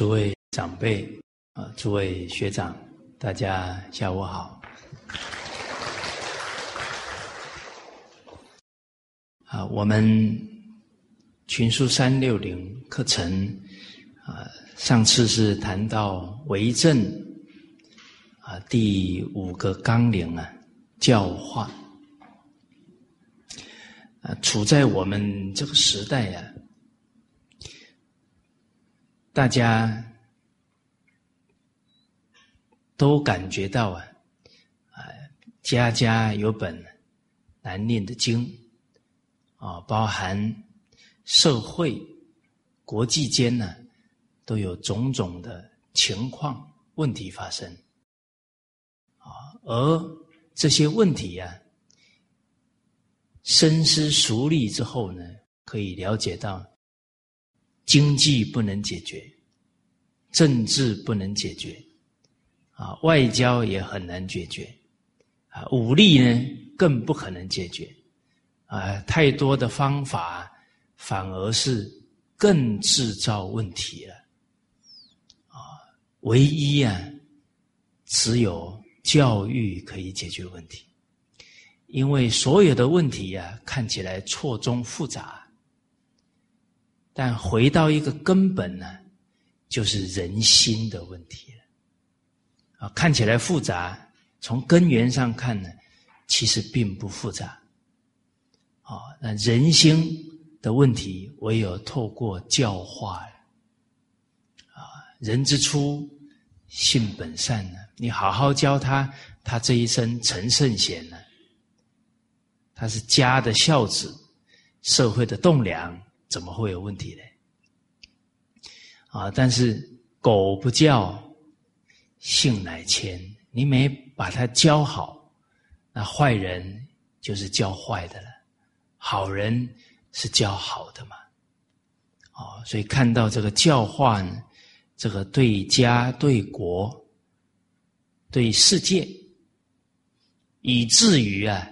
诸位长辈啊，诸位学长，大家下午好。啊，我们群书三六零课程啊，上次是谈到为政啊，第五个纲领啊，教化啊，处在我们这个时代呀。大家都感觉到啊，啊，家家有本难念的经啊，包含社会、国际间呢，都有种种的情况问题发生啊，而这些问题呀，深思熟虑之后呢，可以了解到。经济不能解决，政治不能解决，啊，外交也很难解决，啊，武力呢更不可能解决，啊，太多的方法反而是更制造问题了，啊，唯一啊，只有教育可以解决问题，因为所有的问题呀看起来错综复杂。但回到一个根本呢，就是人心的问题了。啊，看起来复杂，从根源上看呢，其实并不复杂。啊，那人心的问题，唯有透过教化。啊，人之初，性本善呢，你好好教他，他这一生成圣贤呢，他是家的孝子，社会的栋梁。怎么会有问题呢？啊！但是狗不叫，性乃迁。你没把它教好，那坏人就是教坏的了。好人是教好的嘛？啊！所以看到这个教化，这个对家、对国、对世界，以至于啊，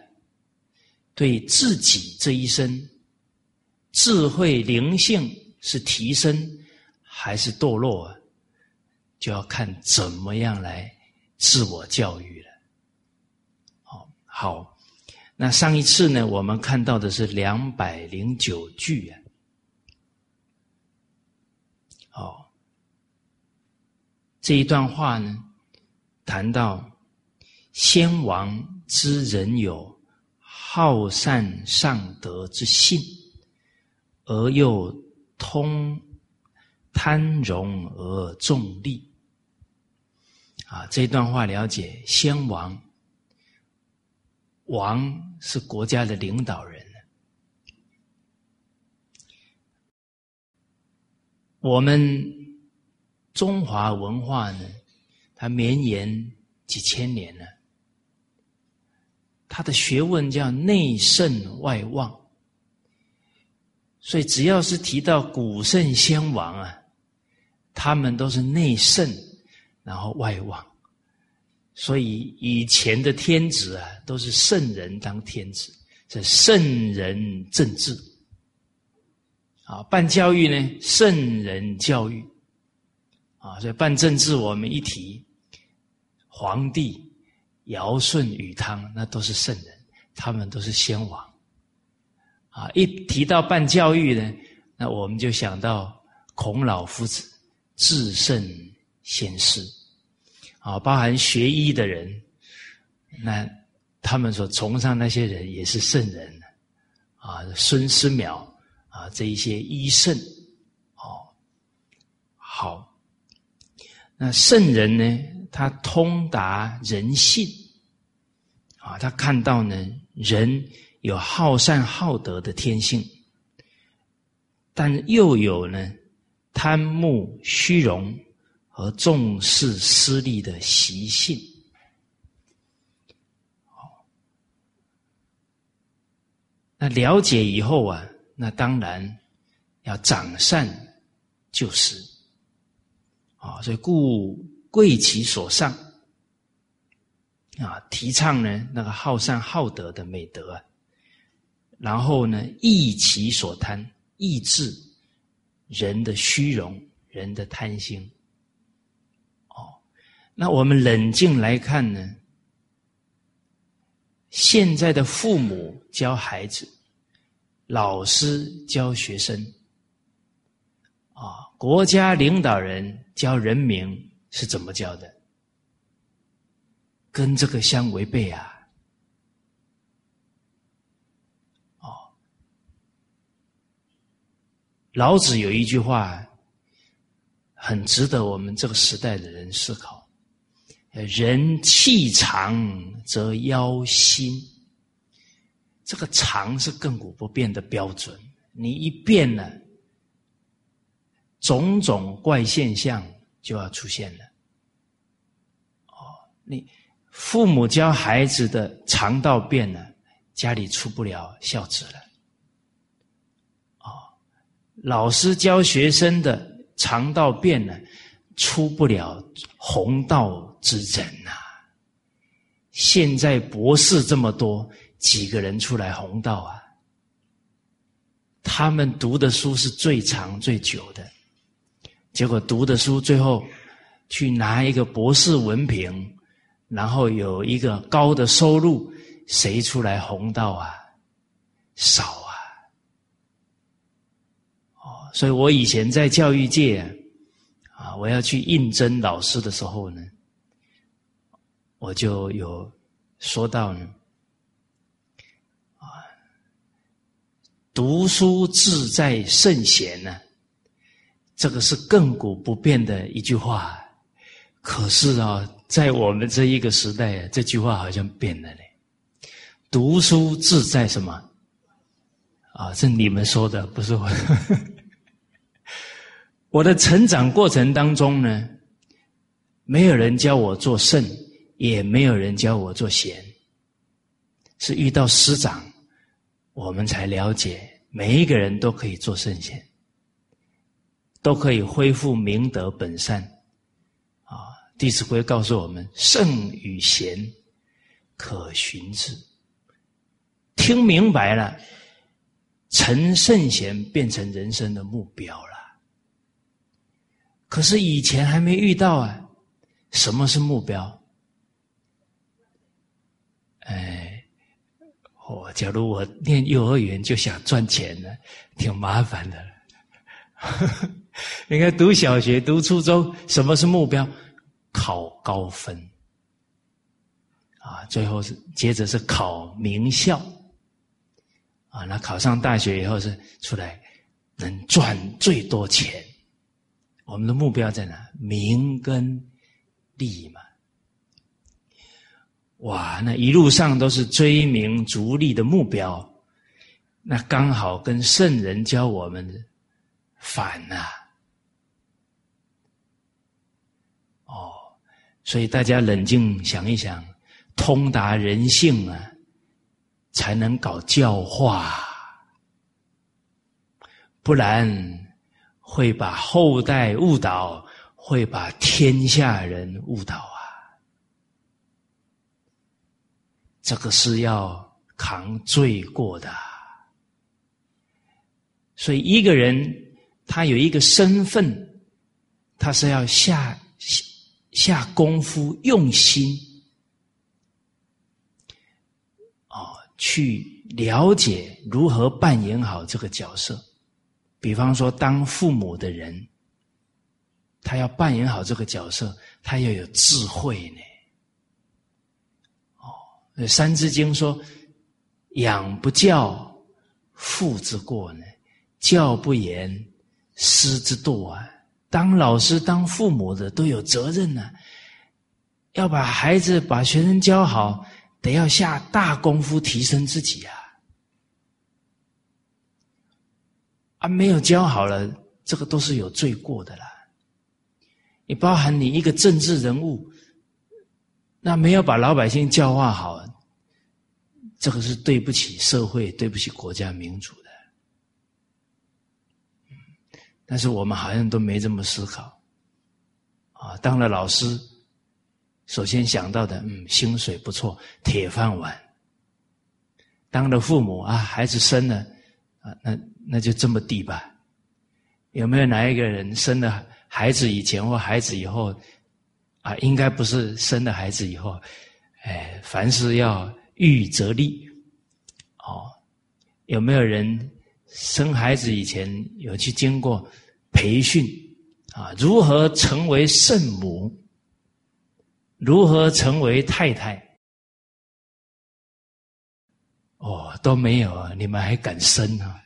对自己这一生。智慧灵性是提升还是堕落啊？就要看怎么样来自我教育了。好，好，那上一次呢，我们看到的是两百零九句啊。好，这一段话呢，谈到先王之人有好善上德之性。而又通贪荣而重利，啊，这段话了解先王，王是国家的领导人。我们中华文化呢，它绵延几千年了，它的学问叫内圣外望。所以，只要是提到古圣先王啊，他们都是内圣，然后外王。所以以前的天子啊，都是圣人当天子，是圣人政治。啊，办教育呢，圣人教育。啊，所以办政治，我们一提皇帝尧舜禹汤，那都是圣人，他们都是先王。啊，一提到办教育呢，那我们就想到孔老夫子、至圣先师，啊，包含学医的人，那他们所崇尚那些人也是圣人，啊，孙思邈啊，这一些医圣，哦，好，那圣人呢，他通达人性，啊，他看到呢人。有好善好德的天性，但又有呢贪慕虚荣和重视私利的习性。那了解以后啊，那当然要长善救施啊，所以故贵其所上啊，提倡呢那个好善好德的美德啊。然后呢，抑其所贪，抑制人的虚荣、人的贪心，哦那我们冷静来看呢？现在的父母教孩子，老师教学生，啊，国家领导人教人民是怎么教的？跟这个相违背啊！哦，老子有一句话，很值得我们这个时代的人思考。人气长则腰心，这个长是亘古不变的标准。你一变了，种种怪现象就要出现了。哦，你父母教孩子的肠道变了，家里出不了孝子了。老师教学生的肠道变了。出不了弘道之人呐！现在博士这么多，几个人出来弘道啊？他们读的书是最长最久的，结果读的书最后去拿一个博士文凭，然后有一个高的收入，谁出来弘道啊？少！所以我以前在教育界。啊，我要去应征老师的时候呢，我就有说到呢，啊，读书志在圣贤呢，这个是亘古不变的一句话。可是啊，在我们这一个时代，这句话好像变了嘞。读书志在什么？啊，是你们说的，不是我。我的成长过程当中呢，没有人教我做圣，也没有人教我做贤，是遇到师长，我们才了解，每一个人都可以做圣贤，都可以恢复明德本善。啊，《弟子规》告诉我们：圣与贤，可循之。听明白了，成圣贤变成人生的目标了。可是以前还没遇到啊，什么是目标？哎，我假如我念幼儿园就想赚钱呢，挺麻烦的。你看读小学、读初中，什么是目标？考高分啊，最后是接着是考名校啊，那考上大学以后是出来能赚最多钱。我们的目标在哪？名跟利嘛。哇，那一路上都是追名逐利的目标，那刚好跟圣人教我们的反呐。哦，所以大家冷静想一想，通达人性啊，才能搞教化，不然。会把后代误导，会把天下人误导啊！这个是要扛罪过的。所以一个人他有一个身份，他是要下下下功夫、用心，哦，去了解如何扮演好这个角色。比方说，当父母的人，他要扮演好这个角色，他要有智慧呢。哦，《三字经》说：“养不教，父之过呢；教不严，师之惰啊。”当老师、当父母的都有责任呢，要把孩子、把学生教好，得要下大功夫提升自己啊。啊，没有教好了，这个都是有罪过的啦。你包含你一个政治人物，那没有把老百姓教化好，这个是对不起社会、对不起国家民主的。但是我们好像都没这么思考。啊，当了老师，首先想到的，嗯，薪水不错，铁饭碗。当了父母啊，孩子生了，啊，那。那就这么地吧，有没有哪一个人生了孩子以前或孩子以后，啊，应该不是生了孩子以后，哎，凡事要预则立。哦，有没有人生孩子以前有去经过培训啊？如何成为圣母？如何成为太太？哦，都没有啊！你们还敢生啊？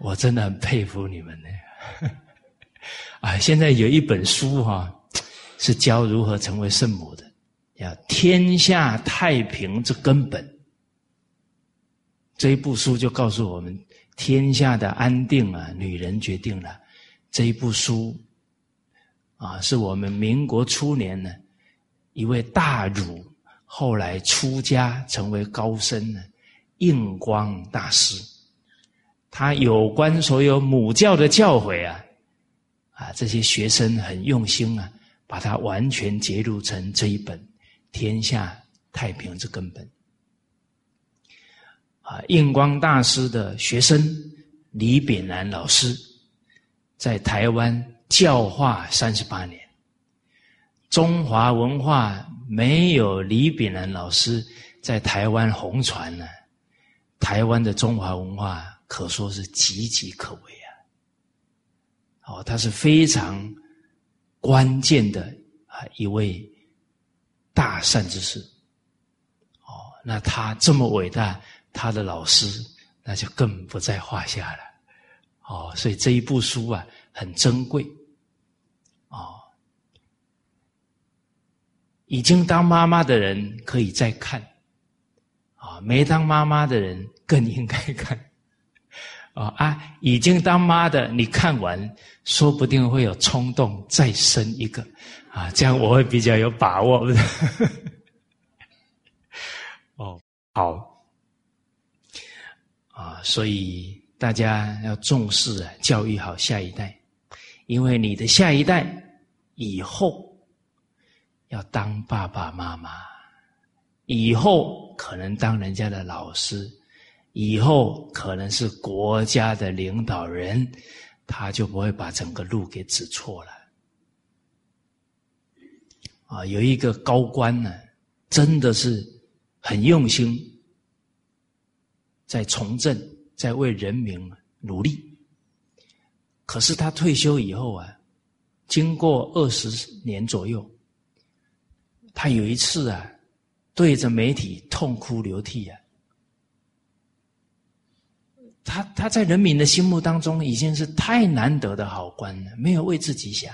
我真的很佩服你们呢。啊，现在有一本书哈。是教如何成为圣母的，要天下太平之根本。这一部书就告诉我们，天下的安定啊，女人决定了。这一部书啊，是我们民国初年呢一位大儒，后来出家成为高僧呢，印光大师。他有关所有母教的教诲啊，啊，这些学生很用心啊。把它完全揭录成这一本《天下太平之根本》啊！印光大师的学生李炳南老师在台湾教化三十八年，中华文化没有李炳南老师在台湾红传呢，台湾的中华文化可说是岌岌可危啊！哦，他是非常。关键的啊一位大善之士，哦，那他这么伟大，他的老师那就更不在话下了，哦，所以这一部书啊很珍贵，哦，已经当妈妈的人可以再看，啊，没当妈妈的人更应该看。啊啊！已经当妈的，你看完，说不定会有冲动再生一个，啊，这样我会比较有把握。哦，好，啊，所以大家要重视啊，教育好下一代，因为你的下一代以后要当爸爸妈妈，以后可能当人家的老师。以后可能是国家的领导人，他就不会把整个路给指错了。啊，有一个高官呢，真的是很用心，在从政，在为人民努力。可是他退休以后啊，经过二十年左右，他有一次啊，对着媒体痛哭流涕啊。他他在人民的心目当中已经是太难得的好官了，没有为自己想。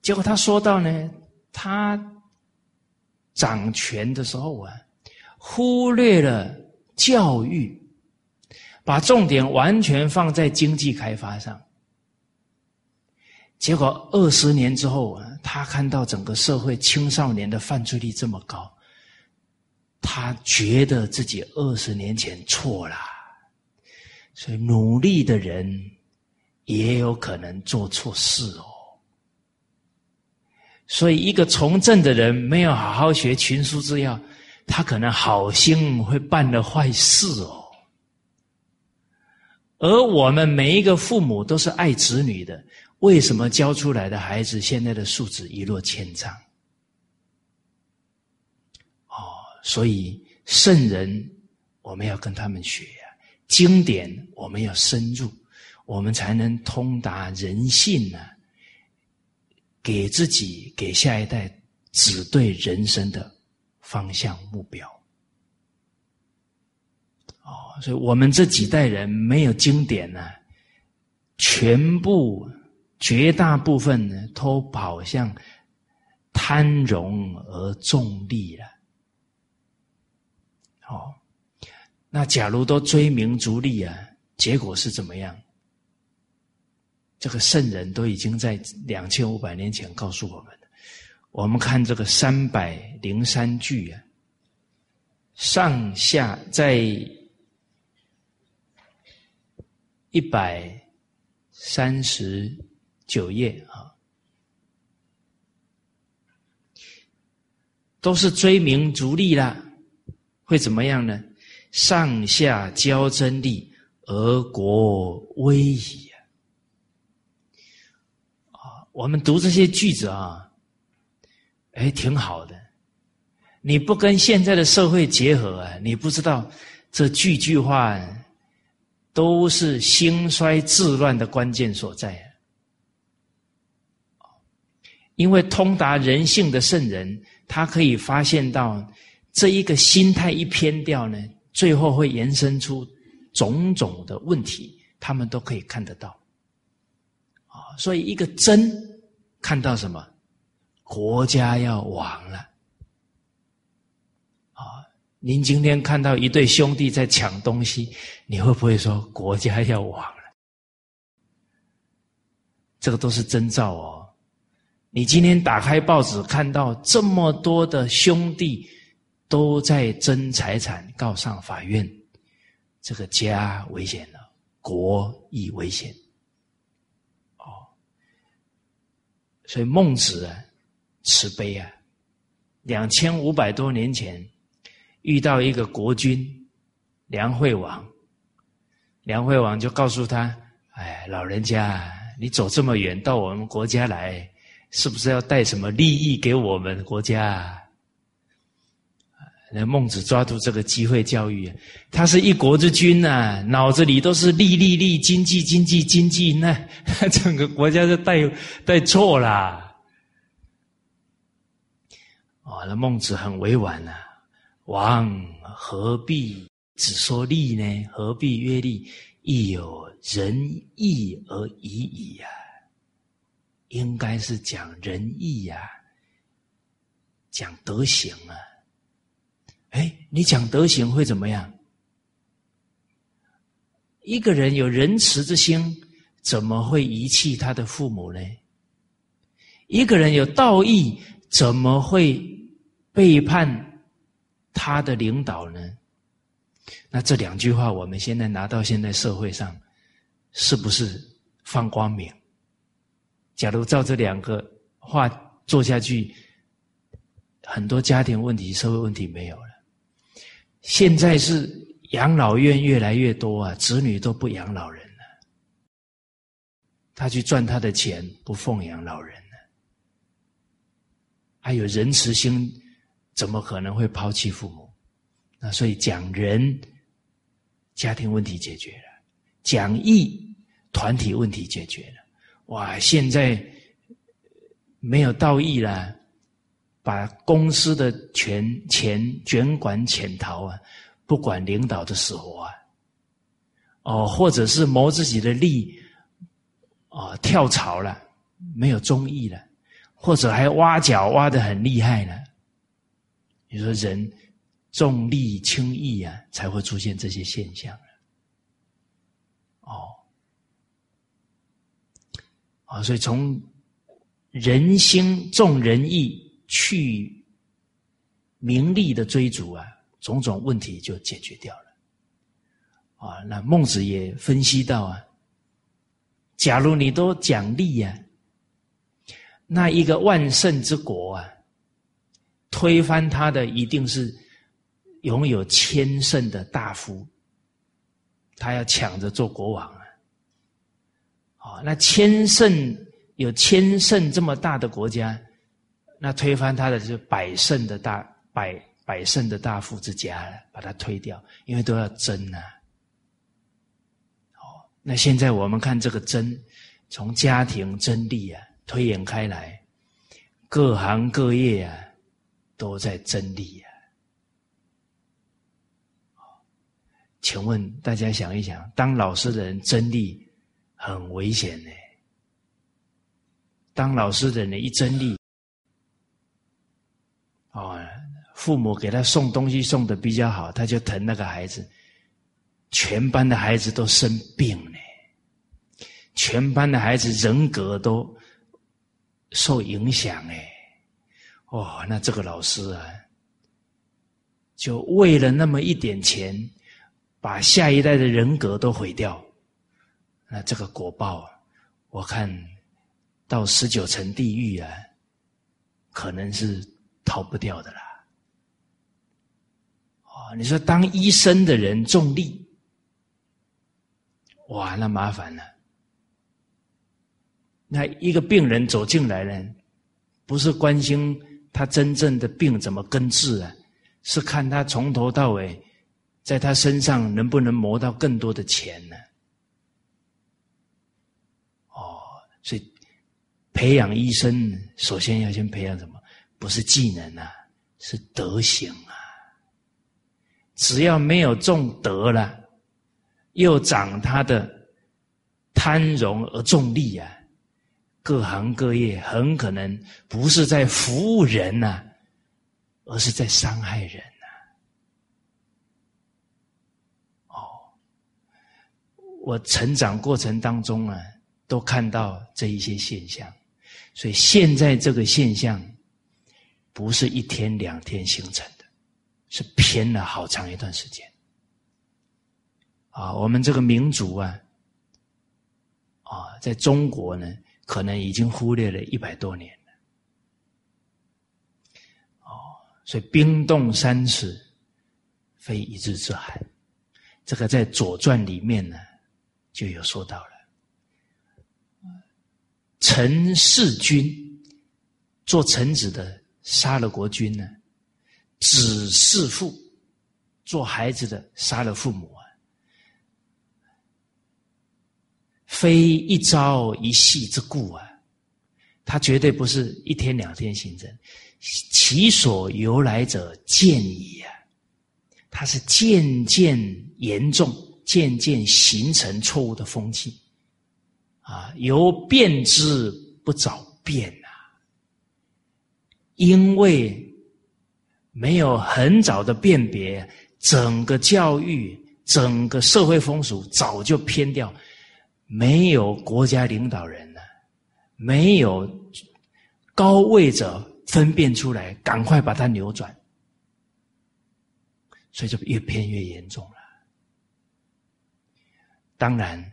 结果他说到呢，他掌权的时候啊，忽略了教育，把重点完全放在经济开发上。结果二十年之后啊，他看到整个社会青少年的犯罪率这么高。他觉得自己二十年前错了，所以努力的人也有可能做错事哦。所以一个从政的人没有好好学群书之要，他可能好心会办了坏事哦。而我们每一个父母都是爱子女的，为什么教出来的孩子现在的素质一落千丈？所以圣人，我们要跟他们学呀；经典我们要深入，我们才能通达人性呢。给自己、给下一代指对人生的方向目标。哦，所以我们这几代人没有经典呢，全部绝大部分呢都跑向贪荣而重利了。哦，那假如都追名逐利啊，结果是怎么样？这个圣人都已经在两千五百年前告诉我们我们看这个三百零三句啊，上下在一百三十九页啊，都是追名逐利啦。会怎么样呢？上下交争利，而国危矣啊！我们读这些句子啊，哎，挺好的。你不跟现在的社会结合啊，你不知道这句句话都是兴衰治乱的关键所在。因为通达人性的圣人，他可以发现到这一个心态一偏掉呢，最后会延伸出种种的问题，他们都可以看得到。啊，所以一个真看到什么，国家要亡了。啊，您今天看到一对兄弟在抢东西，你会不会说国家要亡了？这个都是征兆哦。你今天打开报纸，看到这么多的兄弟都在争财产，告上法院，这个家危险了，国亦危险。哦，所以孟子啊，慈悲啊，两千五百多年前遇到一个国君梁惠王，梁惠王就告诉他：“哎，老人家，你走这么远到我们国家来。”是不是要带什么利益给我们国家？那孟子抓住这个机会教育，他是一国之君呐，脑子里都是利利利，经济经济经济，那 整个国家就带带错了。哦，那孟子很委婉呐，王何必只说利呢？何必曰利？亦有仁义而已矣呀。应该是讲仁义呀，讲德行啊。哎，你讲德行会怎么样？一个人有仁慈之心，怎么会遗弃他的父母呢？一个人有道义，怎么会背叛他的领导呢？那这两句话，我们现在拿到现在社会上，是不是放光明？假如照这两个话做下去，很多家庭问题、社会问题没有了。现在是养老院越来越多啊，子女都不养老人了，他去赚他的钱，不奉养老人了。还有仁慈心，怎么可能会抛弃父母？那所以讲仁，家庭问题解决了；讲义，团体问题解决了。哇！现在没有道义了，把公司的权钱卷管潜逃啊，不管领导的死活啊，哦，或者是谋自己的利，哦，跳槽了，没有忠义了，或者还挖角挖的很厉害了。你说人重利轻义啊，才会出现这些现象哦。啊，所以从人心重仁义去名利的追逐啊，种种问题就解决掉了。啊，那孟子也分析到啊，假如你都讲利呀，那一个万圣之国啊，推翻他的一定是拥有千圣的大夫，他要抢着做国王。那千圣有千圣这么大的国家，那推翻他的就是百胜的大百百胜的大富之家，把它推掉，因为都要争呐。哦，那现在我们看这个争，从家庭争利啊，推演开来，各行各业啊，都在争利啊。请问大家想一想，当老师的人争利？很危险呢。当老师的人一争利，哦，父母给他送东西送的比较好，他就疼那个孩子。全班的孩子都生病呢，全班的孩子人格都受影响哎。哦，那这个老师啊，就为了那么一点钱，把下一代的人格都毁掉。那这个果报，我看到十九层地狱啊，可能是逃不掉的啦。你说当医生的人重利，哇，那麻烦了。那一个病人走进来呢，不是关心他真正的病怎么根治啊，是看他从头到尾，在他身上能不能磨到更多的钱呢？哦，所以培养医生，首先要先培养什么？不是技能啊，是德行。只要没有种德了，又长他的贪荣而重利啊。各行各业很可能不是在服务人呐，而是在伤害人呐。哦，我成长过程当中啊，都看到这一些现象，所以现在这个现象不是一天两天形成，是偏了好长一段时间。啊，我们这个民族啊，啊，在中国呢。可能已经忽略了一百多年了，哦，所以冰冻三尺，非一日之寒。这个在《左传》里面呢就有说到了。臣弑君，做臣子的杀了国君呢；子弑父，做孩子的杀了父母啊。非一朝一夕之故啊，它绝对不是一天两天形成，其所由来者渐矣啊，它是渐渐严重、渐渐形成错误的风气啊，由变之不早变呐，因为没有很早的辨别，整个教育、整个社会风俗早就偏掉。没有国家领导人呢，没有高位者分辨出来，赶快把它扭转，所以就越偏越严重了。当然，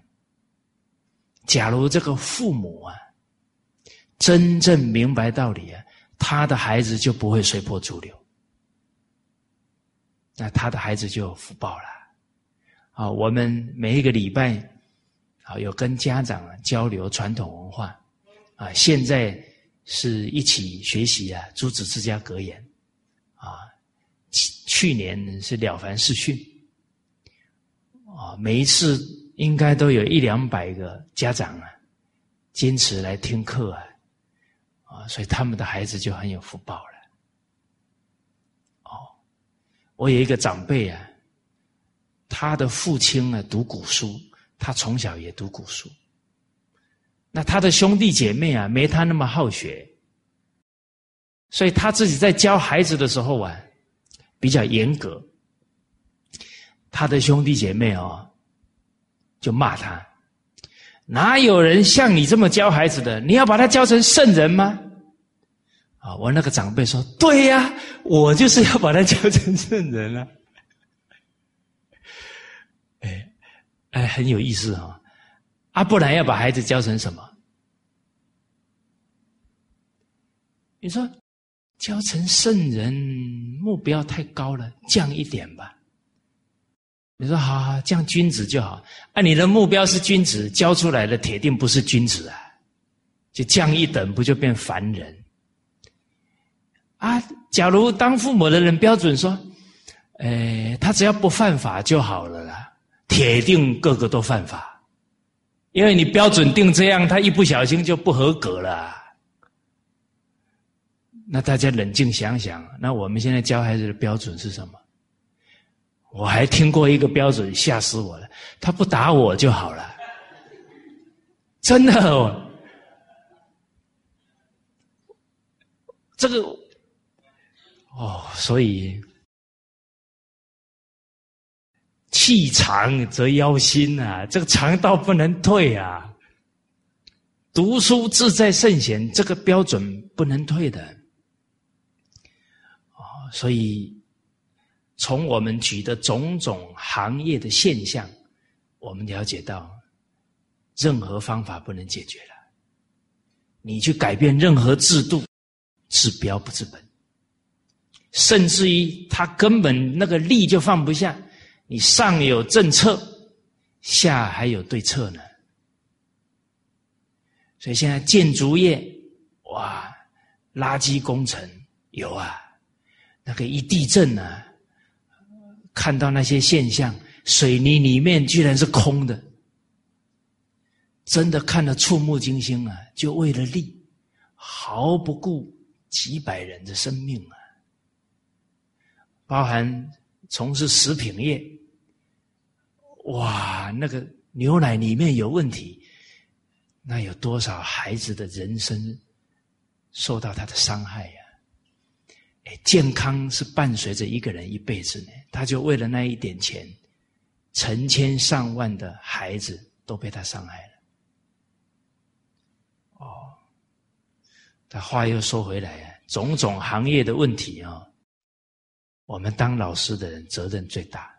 假如这个父母啊，真正明白道理啊，他的孩子就不会随波逐流，那他的孩子就有福报了。啊，我们每一个礼拜。啊，有跟家长交流传统文化，啊，现在是一起学习啊《朱子治家格言》，啊，去去年是《了凡四训》，啊，每一次应该都有一两百个家长啊，坚持来听课啊，啊，所以他们的孩子就很有福报了。哦，我有一个长辈啊，他的父亲呢读古书。他从小也读古书，那他的兄弟姐妹啊，没他那么好学，所以他自己在教孩子的时候啊，比较严格。他的兄弟姐妹哦，就骂他：哪有人像你这么教孩子的？你要把他教成圣人吗？啊，我那个长辈说：对呀，我就是要把他教成圣人啊。哎哎，很有意思哈！啊，不然要把孩子教成什么？你说教成圣人，目标太高了，降一点吧。你说好好降君子就好。啊，你的目标是君子，教出来的铁定不是君子啊！就降一等，不就变凡人？啊，假如当父母的人标准说，哎，他只要不犯法就好了啦。铁定个个都犯法，因为你标准定这样，他一不小心就不合格了。那大家冷静想想，那我们现在教孩子的标准是什么？我还听过一个标准，吓死我了！他不打我就好了，真的哦。这个哦，所以。气长则腰心啊，这个肠道不能退啊。读书志在圣贤，这个标准不能退的。哦，所以从我们举的种种行业的现象，我们了解到，任何方法不能解决了。你去改变任何制度，治标不治本，甚至于他根本那个力就放不下。你上有政策，下还有对策呢。所以现在建筑业，哇，垃圾工程有啊，那个一地震啊，看到那些现象，水泥里面居然是空的，真的看得触目惊心啊！就为了利，毫不顾几百人的生命啊！包含从事食品业，哇，那个牛奶里面有问题，那有多少孩子的人生受到他的伤害呀？哎，健康是伴随着一个人一辈子呢，他就为了那一点钱，成千上万的孩子都被他伤害了。哦，但话又说回来啊，种种行业的问题啊。我们当老师的人责任最大，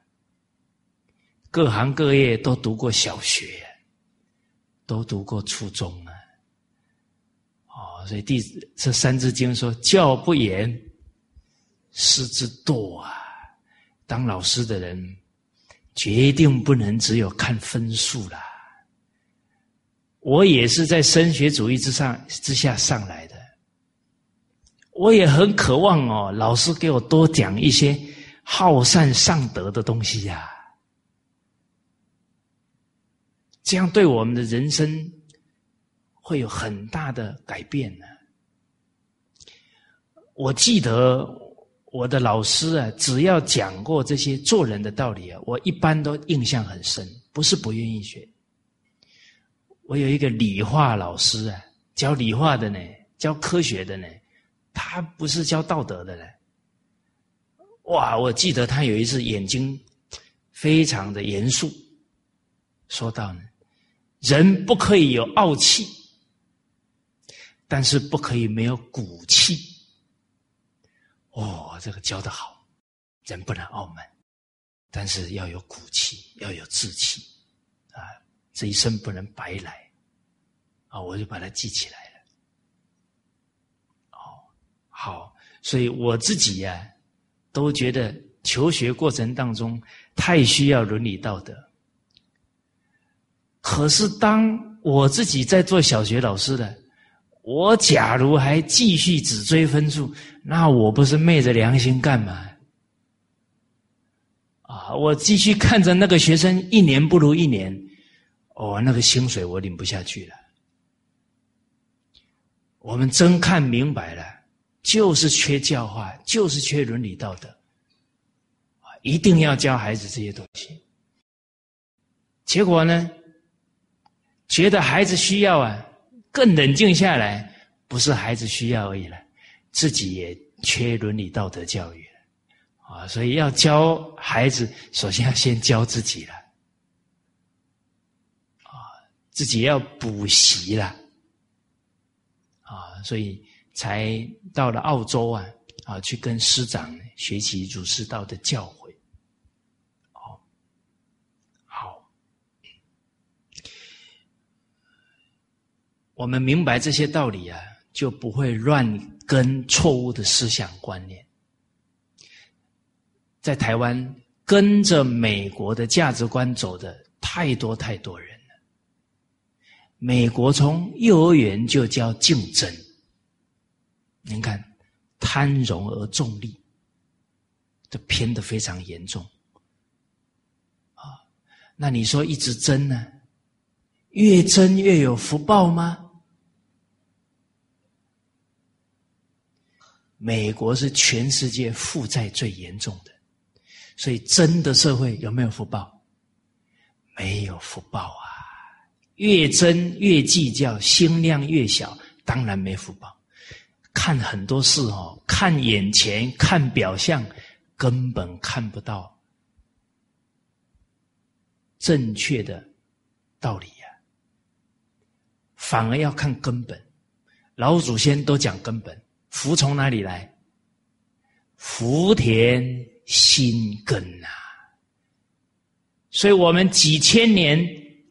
各行各业都读过小学，都读过初中啊，哦，所以第这《三字经》说：“教不严，师之惰啊。”当老师的人，决定不能只有看分数啦。我也是在升学主义之上之下上来的。我也很渴望哦，老师给我多讲一些好善善德的东西呀，这样对我们的人生会有很大的改变呢。我记得我的老师啊，只要讲过这些做人的道理啊，我一般都印象很深，不是不愿意学。我有一个理化老师啊，教理化的呢，教科学的呢。他不是教道德的嘞，哇！我记得他有一次眼睛非常的严肃，说到呢，人不可以有傲气，但是不可以没有骨气。哦，这个教的好，人不能傲慢，但是要有骨气，要有志气，啊，这一生不能白来，啊，我就把它记起来了。好，所以我自己呀，都觉得求学过程当中太需要伦理道德。可是当我自己在做小学老师的，我假如还继续只追分数，那我不是昧着良心干嘛？啊，我继续看着那个学生一年不如一年，哦，那个薪水我领不下去了。我们真看明白了。就是缺教化，就是缺伦理道德，一定要教孩子这些东西。结果呢，觉得孩子需要啊，更冷静下来，不是孩子需要而已了，自己也缺伦理道德教育了，啊，所以要教孩子，首先要先教自己了，啊，自己要补习了，啊，所以。才到了澳洲啊啊，去跟师长学习儒释道的教诲。哦，好，我们明白这些道理啊，就不会乱跟错误的思想观念。在台湾跟着美国的价值观走的太多太多人了。美国从幼儿园就教竞争。您看，贪荣而重利，这偏的非常严重啊！那你说一直争呢？越争越有福报吗？美国是全世界负债最严重的，所以真的社会有没有福报？没有福报啊！越争越计较，心量越小，当然没福报。看很多事哦，看眼前，看表象，根本看不到正确的道理呀。反而要看根本。老祖先都讲根本，福从哪里来？福田心根呐。所以我们几千年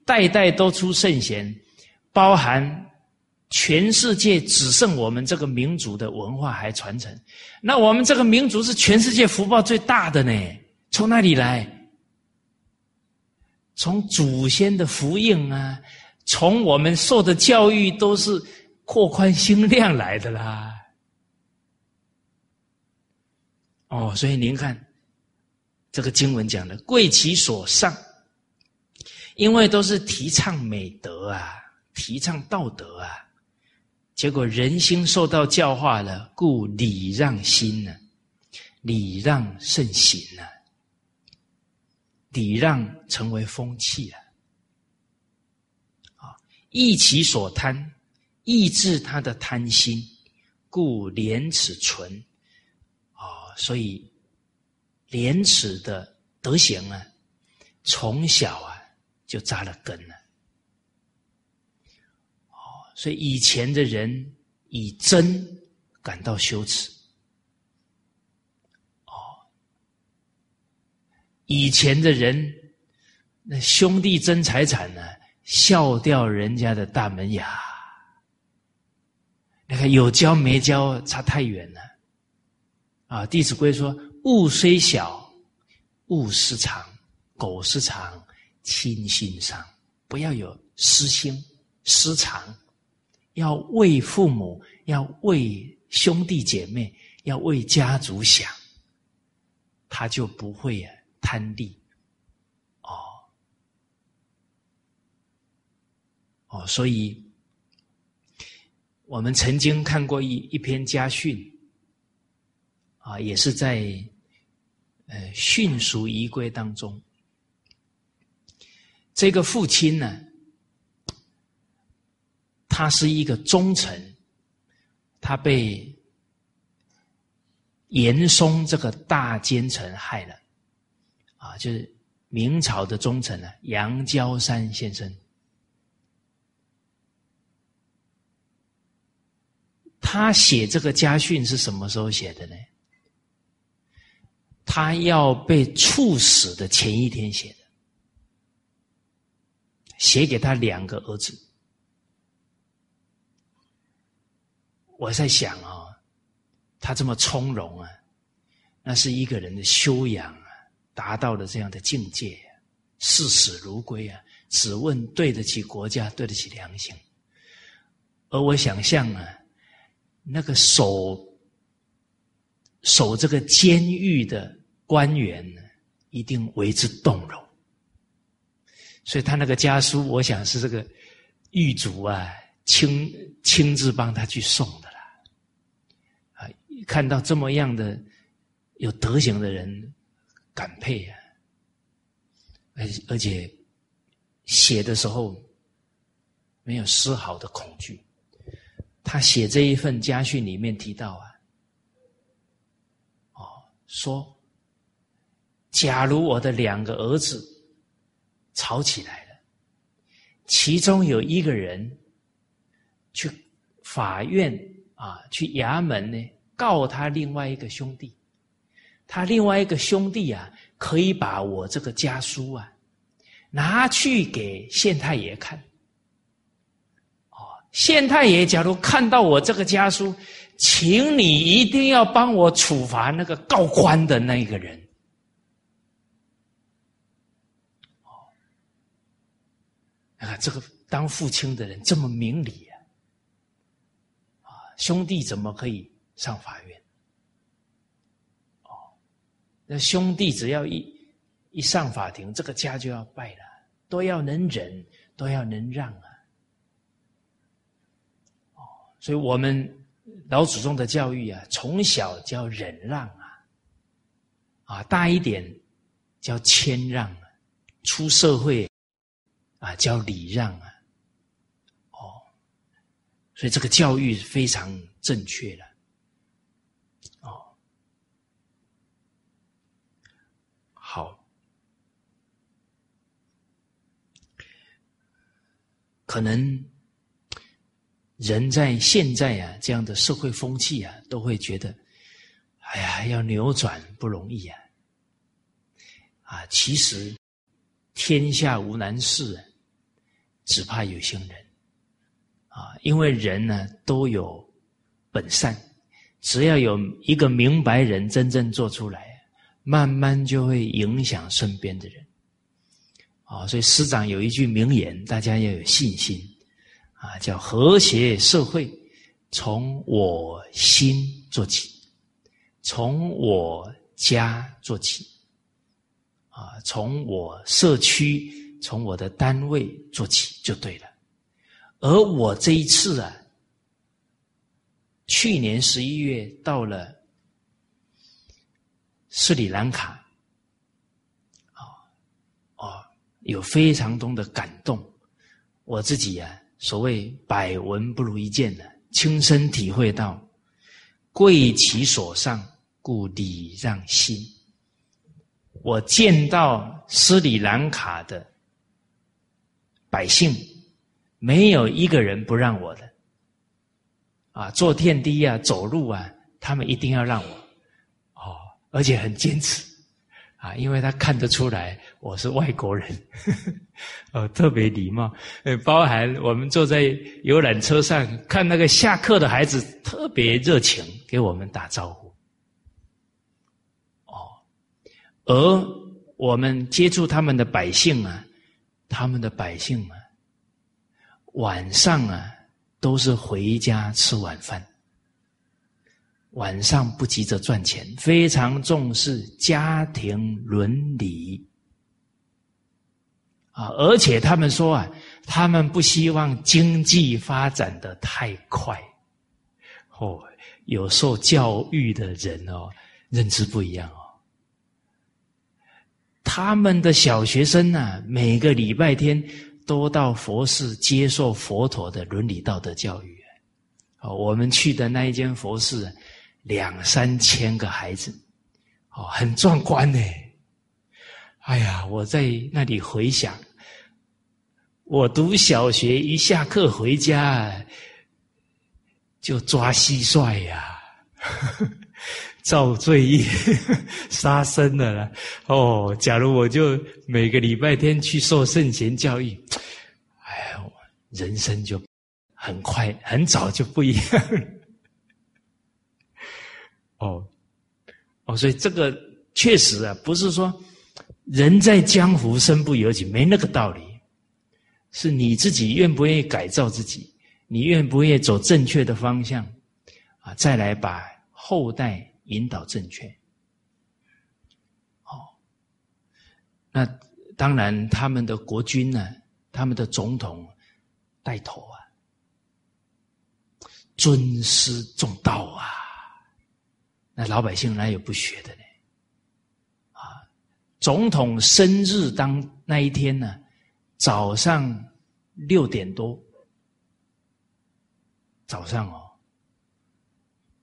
代代都出圣贤，包含。全世界只剩我们这个民族的文化还传承，那我们这个民族是全世界福报最大的呢？从哪里来？从祖先的福荫啊，从我们受的教育都是扩宽心量来的啦。哦，所以您看这个经文讲的“贵其所上”，因为都是提倡美德啊，提倡道德啊，结果人心受到教化了，故礼让心呢，礼让盛行呢，礼让成为风气了。抑其所贪，抑制他的贪心，故廉耻存。啊，所以廉耻的德行啊，从小啊就扎了根了。所以以前的人以真感到羞耻。哦，以前的人那兄弟争财产呢？笑掉人家的大门牙，你看有交没交差太远了。啊，《弟子规》说：“物虽小，勿私藏；苟私藏，亲心伤。”不要有私心、私藏，要为父母，要为兄弟姐妹，要为家族想，他就不会贪利。哦，哦所以我们曾经看过一一篇家训，啊，也是在呃训俗仪规当中，这个父亲呢，他是一个忠臣，他被严嵩这个大奸臣害了，啊，就是明朝的忠臣呢，杨娇山先生。他写这个家训是什么时候写的呢？他要被处死的前一天写的，写给他两个儿子。我在想啊，他这么从容啊，那是一个人的修养啊，达到了这样的境界，视死如归啊，只问对得起国家，对得起良心。而我想象啊。那个守守这个监狱的官员呢，一定为之动容。所以他那个家书，我想是这个狱卒啊亲亲自帮他去送的。看到这么样的有德行的人，感佩啊，而而且写的时候没有丝毫的恐惧。他写这一份家训里面提到啊，哦，说，假如我的两个儿子吵起来了，其中有一个人去法院啊，去衙门呢告他另外一个兄弟，他另外一个兄弟啊，可以把我这个家书啊拿去给县太爷看。哦县太爷，假如看到我这个家书，请你一定要帮我处罚那个告官的那个人。哦，啊，这个当父亲的人这么明理啊，啊，兄弟怎么可以上法院？哦，那兄弟只要一一上法庭，这个家就要败了，都要能忍，都要能让啊。哦所以我们老祖宗的教育啊，从小叫忍让啊，啊大一点叫谦让啊，出社会啊叫礼让啊，哦，所以这个教育非常正确了，哦，好，可能。人在现在啊，这样的社会风气啊，都会觉得，哎呀，要扭转不容易啊！啊，其实天下无难事，只怕有心人啊！因为人呢都有本善，只要有一个明白人真正做出来，慢慢就会影响身边的人，啊，所以师长有一句名言，大家要有信心啊，叫和谐社会从我心做起，从我家做起，啊，从我社区、从我的单位做起就对了。而我这一次啊，去年十一月到了斯里兰卡。有非常多的感动，我自己呀，所谓百闻不如一见的，亲身体会到，贵其所上，故礼让心。我见到斯里兰卡的百姓，没有一个人不让我的，啊，坐电梯啊，走路啊，他们一定要让我，哦，而且很坚持。啊，因为他看得出来我是外国人，呃，特别礼貌。呃，包含我们坐在游览车上，看那个下课的孩子特别热情，给我们打招呼。哦，而我们接触他们的百姓啊，他们的百姓啊，晚上啊都是回家吃晚饭。晚上不急着赚钱，非常重视家庭伦理啊！而且他们说啊，他们不希望经济发展的太快。哦，有受教育的人哦，认知不一样哦。他们的小学生呢，每个礼拜天都到佛寺接受佛陀的伦理道德教育。哦，我们去的那一间佛寺。两三千个孩子，哦，很壮观呢。哎呀，我在那里回想，我读小学一下课回家就抓蟋蟀呀，造罪业、杀生的了。哦，假如我就每个礼拜天去受圣贤教育，哎呀，我人生就很快、很早就不一样。哦，哦，所以这个确实啊，不是说人在江湖身不由己，没那个道理。是你自己愿不愿意改造自己，你愿不愿意走正确的方向啊？再来把后代引导正确。哦，那当然，他们的国君呢，他们的总统带头啊，尊师重道啊。那老百姓哪有不学的呢？啊，总统生日当那一天呢，早上六点多，早上哦，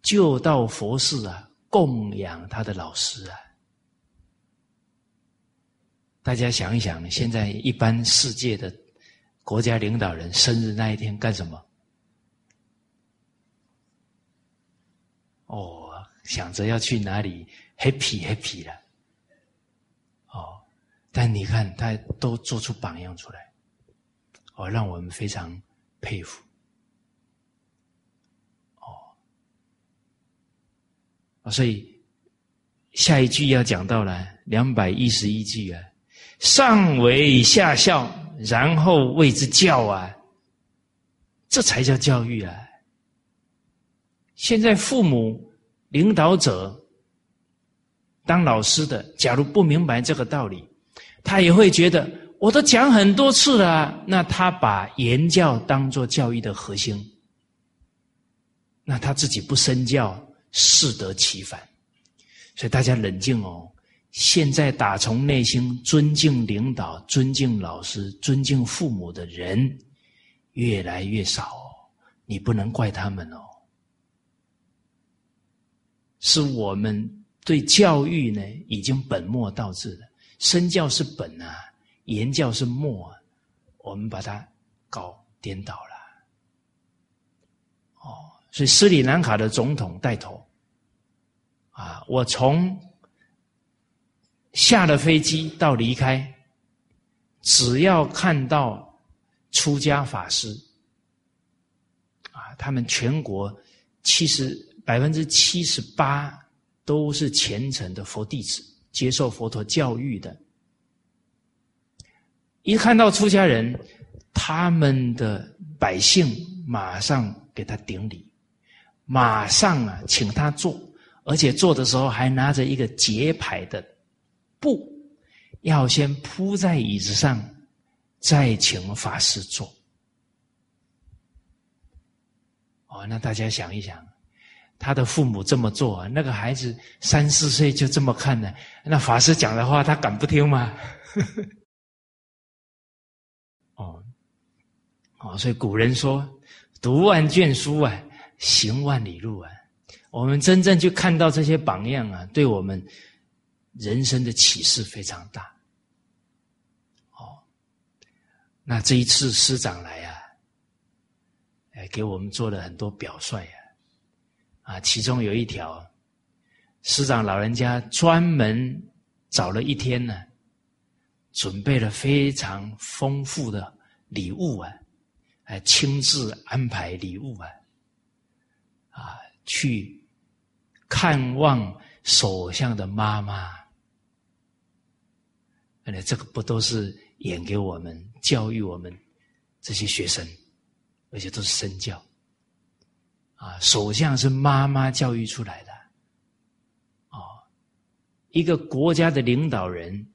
就到佛寺啊供养他的老师啊。大家想一想，现在一般世界的国家领导人生日那一天干什么？哦。想着要去哪里 happy happy 了，但你看他都做出榜样出来，哦，让我们非常佩服，哦，所以下一句要讲到了两百一十一句啊，上为下效，然后为之教啊，这才叫教育啊！现在父母。领导者当老师的，假如不明白这个道理，他也会觉得我都讲很多次了。那他把言教当做教育的核心，那他自己不身教，适得其反。所以大家冷静哦。现在打从内心尊敬领导、尊敬老师、尊敬父母的人越来越少哦。你不能怪他们哦。是我们对教育呢已经本末倒置了，身教是本啊，言教是末啊，我们把它搞颠倒了。哦，所以斯里兰卡的总统带头啊，我从下了飞机到离开，只要看到出家法师啊，他们全国七十。百分之七十八都是虔诚的佛弟子，接受佛陀教育的。一看到出家人，他们的百姓马上给他顶礼，马上啊请他坐，而且坐的时候还拿着一个节拍的布，要先铺在椅子上，再请法师坐。哦，那大家想一想，他的父母这么做，那个孩子三四岁就这么看呢？那法师讲的话，他敢不听吗？哦，哦，所以古人说：“读万卷书啊，行万里路啊。”我们真正去看到这些榜样啊，对我们人生的启示非常大。哦，那这一次师长来啊，哎，给我们做了很多表率啊，啊，其中有一条，师长老人家专门找了一天呢。准备了非常丰富的礼物啊，还亲自安排礼物啊，啊，去看望首相的妈妈。那这个不都是演给我们、教育我们这些学生，而且都是身教啊。首相是妈妈教育出来的，哦，一个国家的领导人。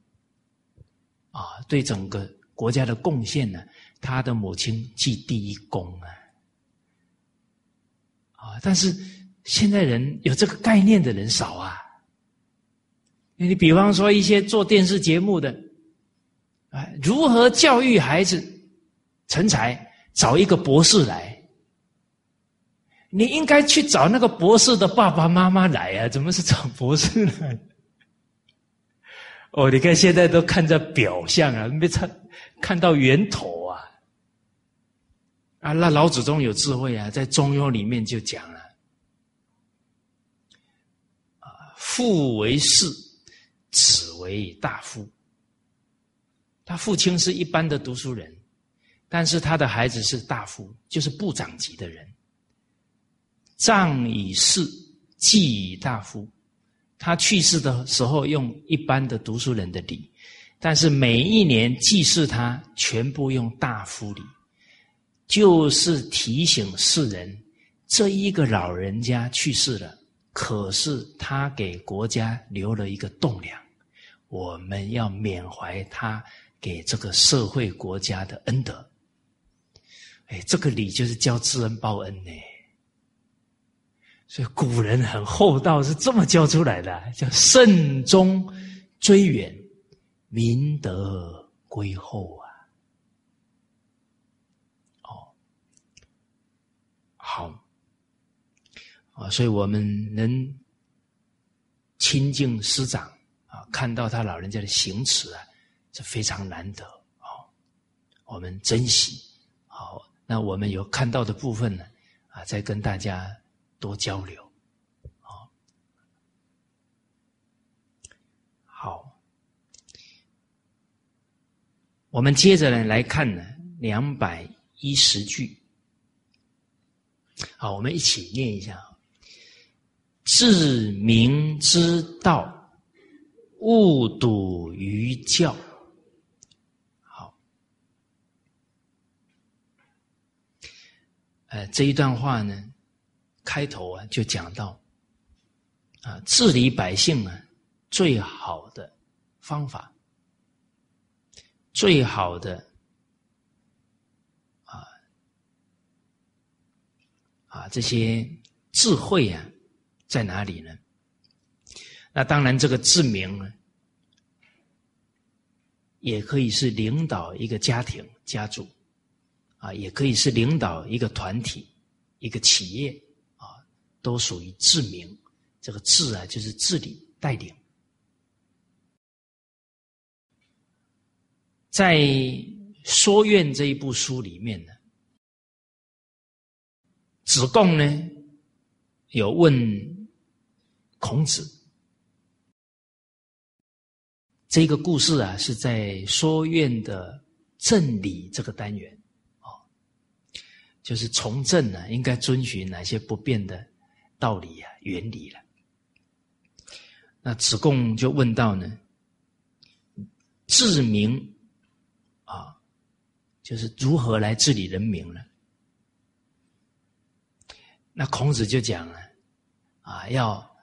啊，对整个国家的贡献呢，他的母亲记第一功啊！啊，但是现在人有这个概念的人少啊。你比方说一些做电视节目的，啊，如何教育孩子成才？找一个博士来，你应该去找那个博士的爸爸妈妈来啊！怎么是找博士来？哦，你看现在都看着表象啊，没看看到源头啊！啊，那老祖宗有智慧啊，在《中庸》里面就讲了：啊，父为士，子为大夫。他父亲是一般的读书人，但是他的孩子是大夫，就是部长级的人。葬以士，祭以大夫。他去世的时候用一般的读书人的礼，但是每一年祭祀他全部用大夫礼，就是提醒世人，这一个老人家去世了，可是他给国家留了一个栋梁，我们要缅怀他给这个社会国家的恩德。哎，这个礼就是教知恩报恩呢。所以古人很厚道，是这么教出来的，叫慎终追远，明德归厚啊。哦，好啊，所以我们能亲近师长啊，看到他老人家的行持啊，是非常难得哦。我们珍惜好，那我们有看到的部分呢啊，再跟大家。多交流，好，好，我们接着呢来看呢两百一十句，好，我们一起念一下：自明之道，勿笃于教。好，呃，这一段话呢。开头啊，就讲到啊，治理百姓啊，最好的方法，最好的啊啊这些智慧啊，在哪里呢？那当然，这个治民呢，也可以是领导一个家庭、家族啊，也可以是领导一个团体、一个企业。都属于治民，这个治啊，就是治理、带领。在《说愿》这一部书里面呢，子贡呢有问孔子，这个故事啊是在《说愿》的正理这个单元，哦，就是从政呢应该遵循哪些不变的。道理啊，原理了。那子贡就问到呢：治民啊，就是如何来治理人民了。那孔子就讲了，啊，要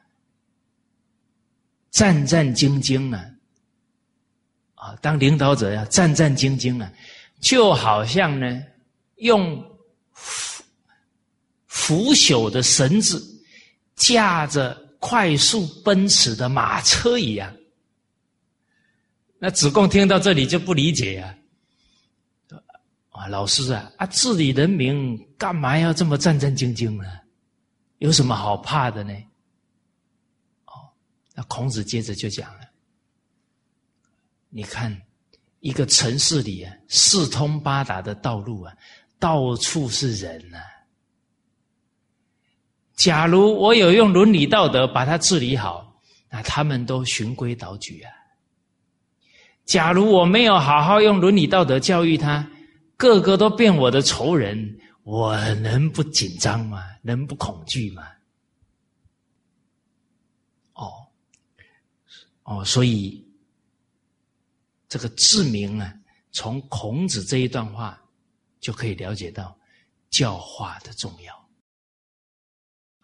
战战兢兢啊，啊，当领导者要战战兢兢啊，就好像呢，用腐腐朽的绳子驾着快速奔驰的马车一样。那子贡听到这里就不理解呀，啊，老师啊，啊，治理人民干嘛要这么战战兢兢呢？有什么好怕的呢？哦，那孔子接着就讲了：你看，一个城市里啊，四通八达的道路啊，到处是人呐。假如我有用伦理道德把它治理好，那他们都循规蹈矩啊。假如我没有好好用伦理道德教育他，个个都变我的仇人。我能不紧张吗？能不恐惧吗？哦，哦，所以这个志明啊，从孔子这一段话就可以了解到教化的重要。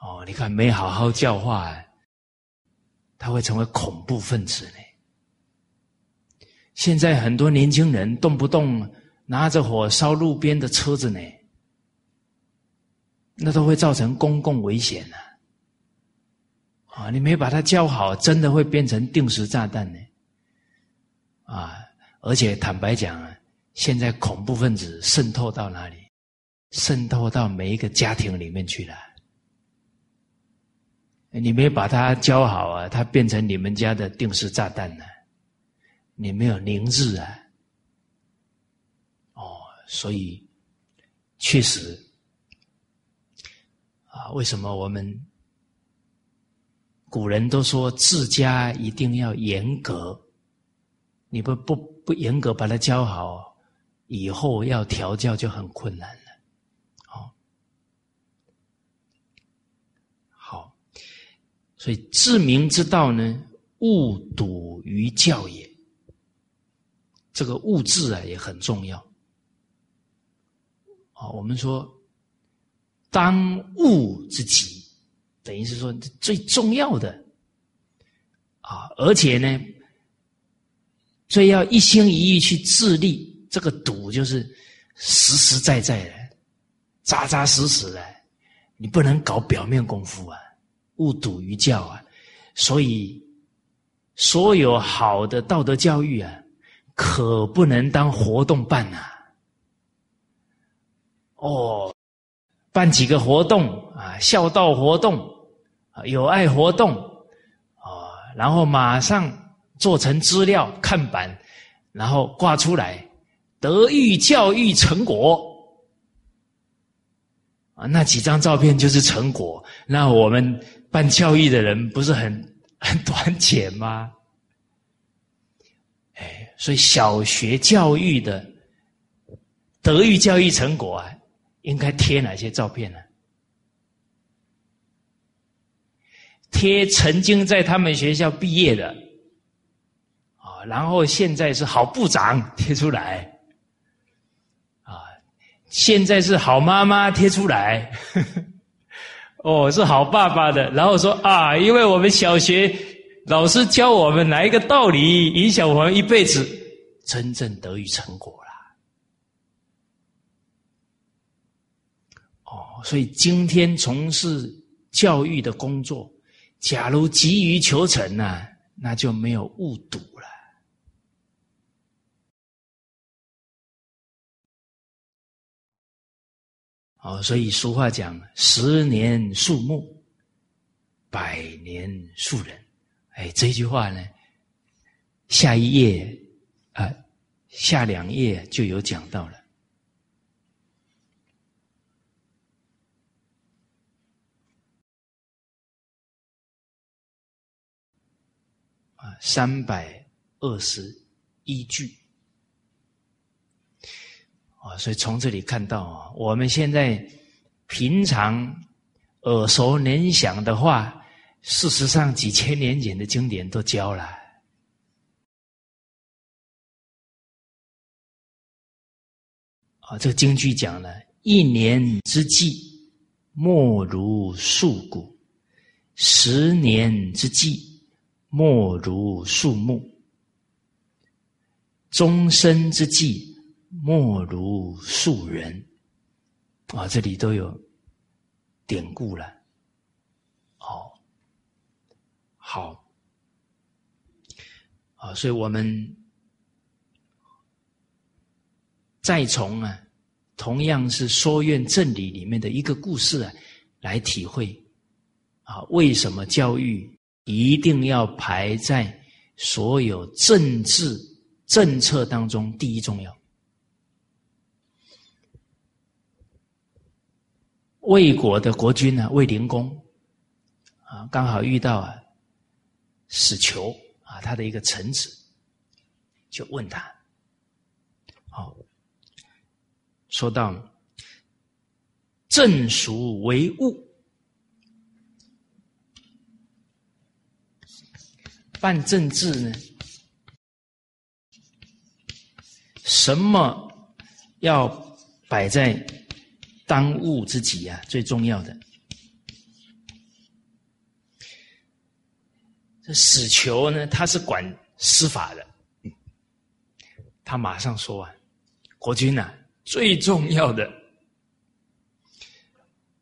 哦，你看没好好教化，他会成为恐怖分子呢。现在很多年轻人动不动拿着火烧路边的车子呢。那都会造成公共危险呢，啊！你没把它教好，真的会变成定时炸弹呢，啊！而且坦白讲啊，现在恐怖分子渗透到哪里？渗透到每一个家庭里面去了。你没把它教好啊，它变成你们家的定时炸弹了，你没有凝智啊，哦，所以确实。啊，为什么我们古人都说治家一定要严格？你不不不严格把它教好，以后要调教就很困难了。好，好，所以治民之道呢，勿笃于教也。这个物质啊也很重要。啊，我们说。当务之急，等于是说最重要的啊，而且呢，最要一心一意去自立。这个笃就是实实在在的、扎扎实实的，你不能搞表面功夫啊，勿笃于教啊。所以，所有好的道德教育啊，可不能当活动办呐。哦。办几个活动啊，孝道活动，友爱活动啊，然后马上做成资料看板，然后挂出来，德育教育成果啊，那几张照片就是成果。那我们办教育的人不是很 很短浅吗？哎，所以小学教育的德育教育成果啊。应该贴哪些照片呢？贴曾经在他们学校毕业的啊，然后现在是好部长 贴出来啊，现在是好妈妈贴出来，哦，是好爸爸的，然后说啊，因为我们小学老师教我们哪一个道理，影响我们一辈子，真正得以成果了。哦。所以今天从事教育的工作，假如急于求成呢，那就没有误读哦，所以俗话讲“十年树木，百年树人”。哎，这句话呢，下一页啊，下两页就有讲到了。啊三百二十一句啊，所以从这里看到啊，我们现在平常耳熟能详的话，事实上几千年前的经典都教了。啊，这个京剧讲了，一年之计莫如树谷，十年之计莫如树木，终身之计莫如树人。啊，这里都有典故了。哦，好，啊，所以我们。再从啊，同样是说愿正理里面的一个故事啊，来体会啊，为什么教育一定要排在所有政治政策当中第一重要？魏国的国君呢，魏灵公啊，刚好遇到啊史求啊，他的一个臣子，就问他，好。说到正俗为物，办政治呢？什么要摆在当务之急啊？最重要的，这死囚呢？他是管司法的，他马上说啊，国君呐。最重要的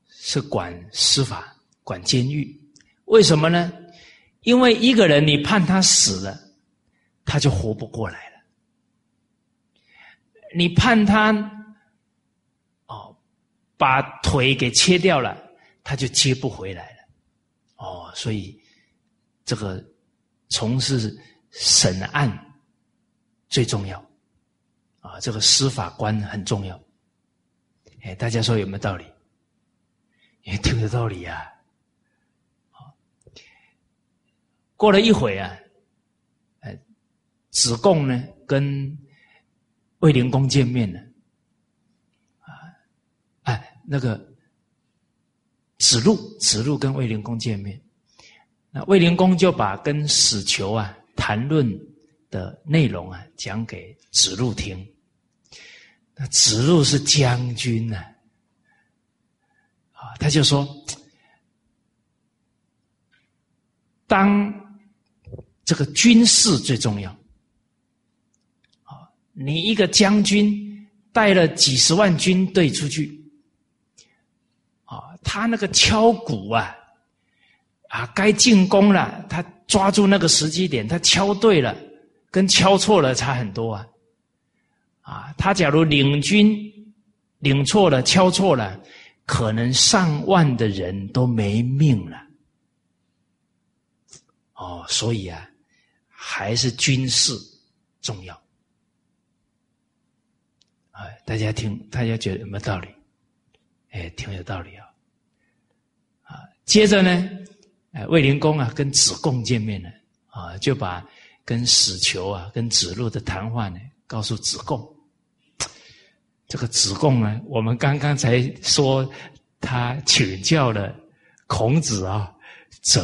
是管司法、管监狱，为什么呢？因为一个人你判他死了，他就活不过来了；你判他，把腿给切掉了，他就接不回来了。哦，所以这个从事审案最重要。啊，这个司法官很重要。哎，大家说有没有道理？也挺有道理呀。好，过了一会啊，哎，子贡呢跟卫灵公见面了。那个子路，子路跟卫灵公见面，那卫灵公就把跟史求啊谈论的内容啊讲给子路听。那子路是将军呢，啊，他就说，当这个军事最重要，啊，你一个将军带了几十万军队出去，他那个敲鼓啊，啊，该进攻了，他抓住那个时机点，他敲对了，跟敲错了差很多啊。啊，他假如领军领错了、敲错了，可能上万的人都没命了。哦，所以啊，还是军事重要。哎，大家听，大家觉得有没有道理？哎，挺有道理。接着呢，哎，卫灵公啊，跟子贡见面了啊，就把跟史求啊、跟子路的谈话呢，告诉子贡。这个子贡呢，我们刚刚才说他请教了孔子啊，怎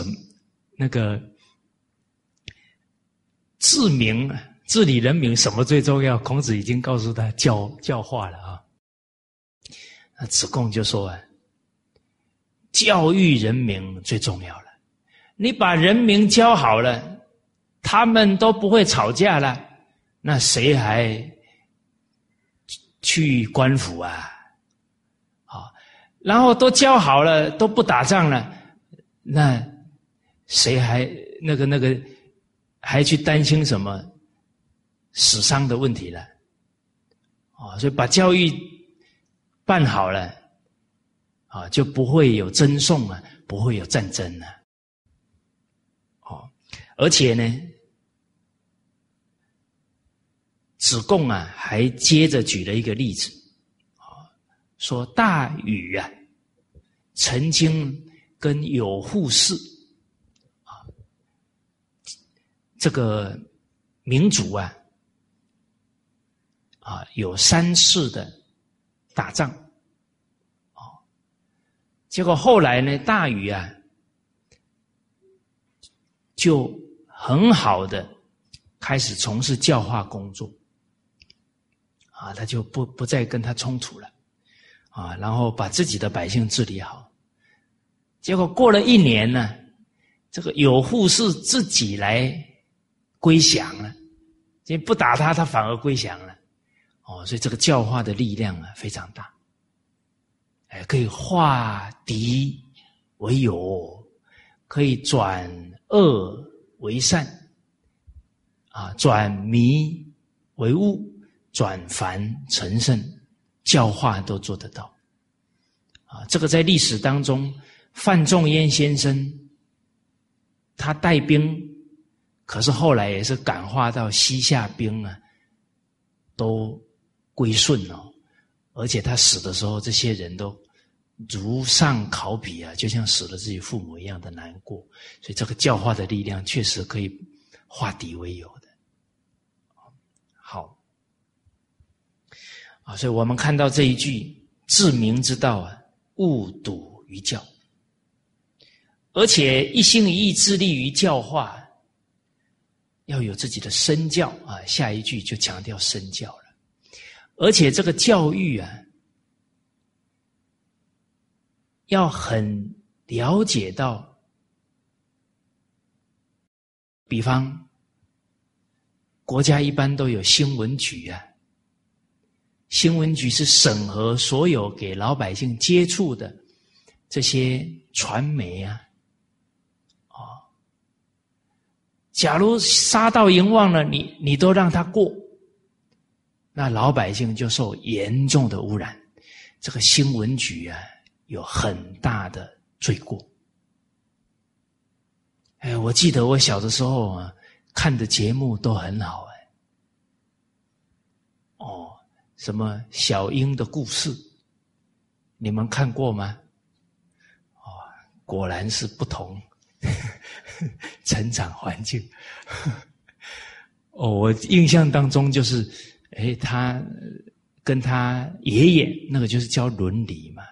那个治民、治理人民什么最重要？孔子已经告诉他教教化了啊。那子贡就说啊，教育人民最重要了。你把人民教好了，他们都不会吵架了，那谁还？去官府啊，好，然后都教好了，都不打仗了，那谁还那个那个还去担心什么死伤的问题了？啊，所以把教育办好了，啊，就不会有争讼啊，不会有战争了。哦，而且呢。子贡啊，还接着举了一个例子，啊，说大禹啊，曾经跟有扈氏啊，这个民族啊，啊，有三次的打仗，结果后来呢，大禹啊，就很好的开始从事教化工作。啊，他就不不再跟他冲突了，啊，然后把自己的百姓治理好。结果过了一年呢，这个有护士自己来归降了，因为不打他，他反而归降了。哦，所以这个教化的力量啊非常大，哎，可以化敌为友，可以转恶为善，啊，转迷为悟，转凡成圣，教化都做得到。啊，这个在历史当中，范仲淹先生他带兵，可是后来也是感化到西夏兵啊，都。归顺哦，而且他死的时候，这些人都如丧考妣啊，就像死了自己父母一样的难过。所以这个教化的力量确实可以化敌为友的。好，啊，所以我们看到这一句“自明之道啊，勿笃于教”，而且一心一意致力于教化，要有自己的身教啊。下一句就强调身教了。而且这个教育啊，要很了解到，比方国家一般都有新闻局啊，新闻局是审核所有给老百姓接触的这些传媒啊，哦，假如杀到淫妄了，你你都让他过。那老百姓就受严重的污染，这个新闻局啊有很大的罪过。哎，我记得我小的时候啊看的节目都很好哎，哦，什么小英的故事，你们看过吗？哦，果然是不同 成长环境。哦，我印象当中就是。哎，他跟他爷爷那个就是教伦理嘛。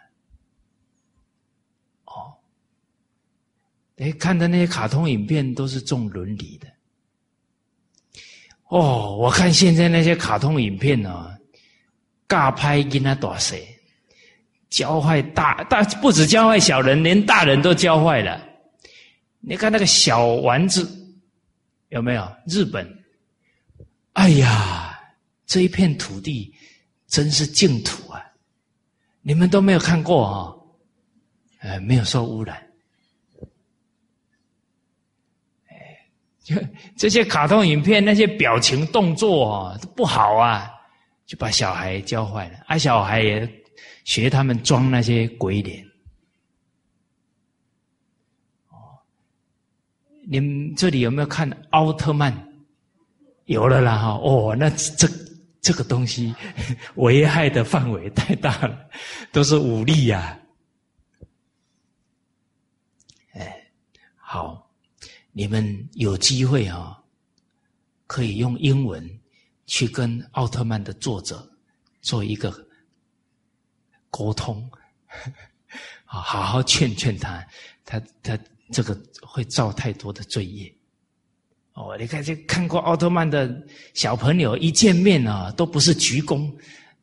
哎，看的那些卡通影片都是重伦理的。哦，我看现在那些卡通影片呢，尬拍跟他打谁，教坏大大不止教坏小人，连大人都教坏了。你看那个小丸子有没有？日本，哎呀！这一片土地真是净土啊！你们都没有看过啊？呃，没有受污染。哎，就就 这些卡通影片那些表情动作啊，都不好啊，就把小孩教坏了。啊，小孩也学他们装那些鬼脸。哦，你们这里有没有看奥特曼？有了啦！哈，哦，那这。这个东西 危害的范围太大了，都是武力呀！哎，好，你们有机会啊，可以用英文去跟奥特曼的作者做一个沟通，啊，好好劝劝他，他他这个会造太多的罪业。哦，你看，这看过奥特曼的小朋友一见面啊，都不是鞠躬，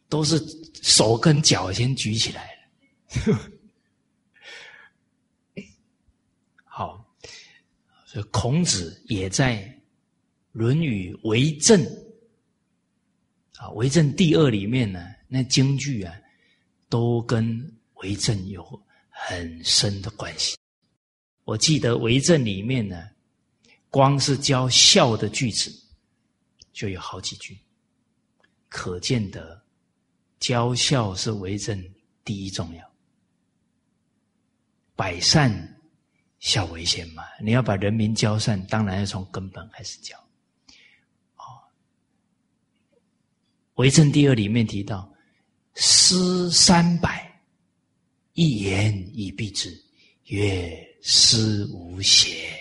都是手跟脚先举起来了。好，所以孔子也在《论语为政》啊，《为政》第二里面呢，那京剧啊，都跟为政有很深的关系。我记得《为政》里面呢。光是教孝的句子就有好几句，可见得教孝是为政第一重要。百善孝为先嘛，你要把人民教善，当然要从根本开始教。哦，为政第二里面提到，诗三百，一言以蔽之，曰诗无邪。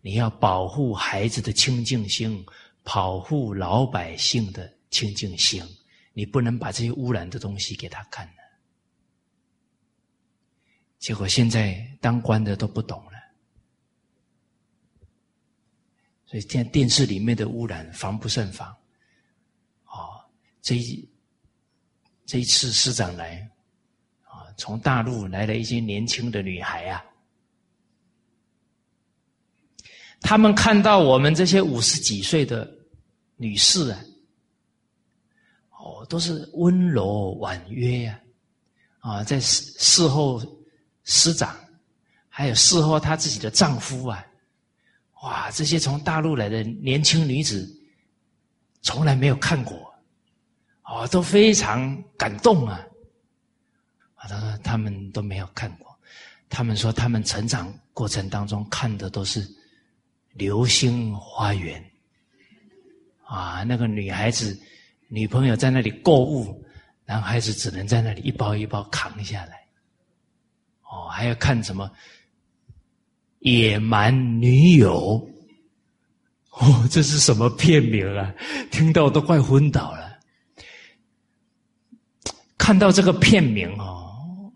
你要保护孩子的清净心，保护老百姓的清净心，你不能把这些污染的东西给他看。结果现在当官的都不懂了，所以现在电视里面的污染防不胜防。哦，这一这一次师长来啊，从大陆来了一些年轻的女孩啊，他们看到我们这些五十几岁的女士啊，哦，都是温柔婉约呀，啊，在事事后师长，还有事后她自己的丈夫啊，哇，这些从大陆来的年轻女子，从来没有看过。哦，都非常感动啊！啊，他说他们都没有看过，他们说他们成长过程当中看的都是《流星花园》啊，那个女孩子女朋友在那里购物，男孩子只能在那里一包一包扛下来。哦，还要看什么《野蛮女友》？哦，这是什么片名啊？听到都快昏倒了。看到这个片名哦，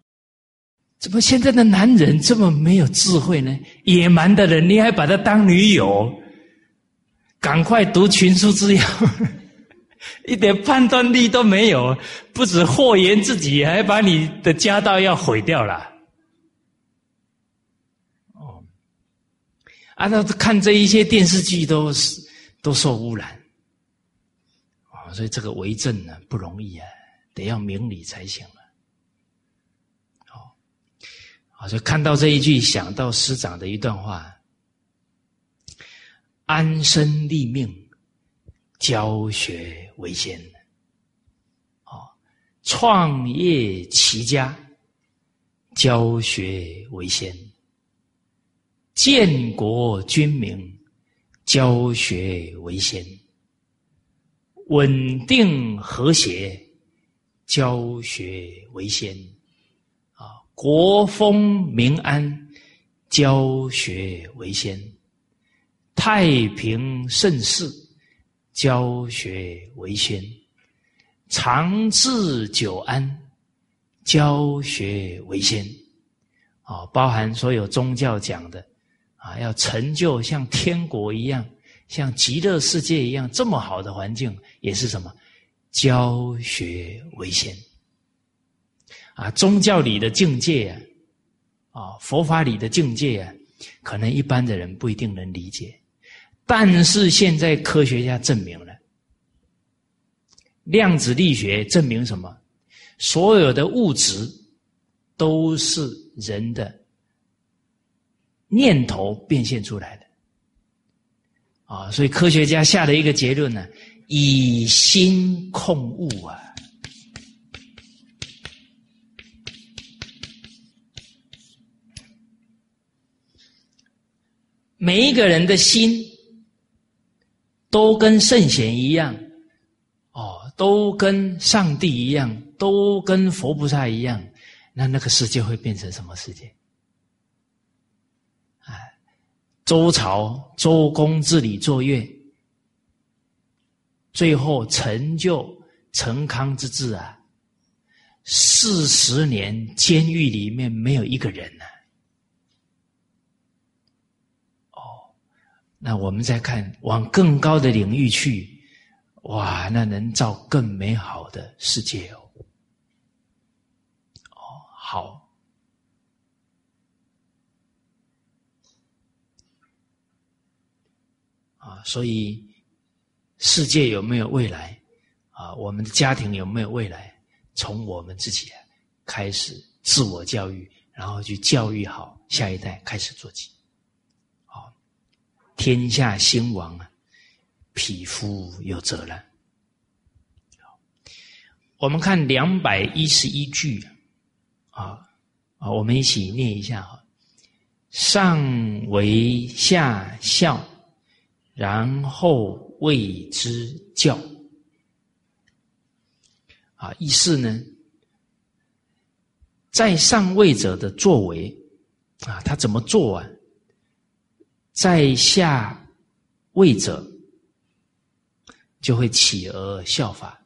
怎么现在的男人这么没有智慧呢？野蛮的人，你还把他当女友？赶快读群书之要，一点判断力都没有，不止祸延自己，还把你的家道要毁掉了。哦，啊，那看这一些电视剧都是都受污染，啊，所以这个为政呢不容易啊。得要明理才行了。好，好，就看到这一句，想到师长的一段话：安身立命，教学为先。哦，创业齐家，教学为先；建国军民，教学为先；稳定和谐。教学为先，啊，国风民安，教学为先；太平盛世，教学为先；长治久安，教学为先。啊，包含所有宗教讲的，啊，要成就像天国一样，像极乐世界一样这么好的环境，也是什么？教学为先啊，宗教里的境界啊，啊，佛法里的境界啊，可能一般的人不一定能理解。但是现在科学家证明了，量子力学证明什么？所有的物质都是人的念头变现出来的啊，所以科学家下了一个结论呢。以心控物啊！每一个人的心都跟圣贤一样，哦，都跟上帝一样，都跟佛菩萨一样，那那个世界会变成什么世界？啊，周朝周公治理作乐。最后成就成康之治啊！四十年监狱里面没有一个人呢。哦，那我们再看往更高的领域去，哇，那能造更美好的世界哦。哦，好。啊，所以。世界有没有未来？啊，我们的家庭有没有未来？从我们自己开始自我教育，然后去教育好下一代，开始做起。好，天下兴亡啊，匹夫有责任。我们看两百一十一句啊啊，我们一起念一下哈：上为下孝，然后。谓之教啊，意思呢，在上位者的作为啊，他怎么做啊？在下位者就会起而效法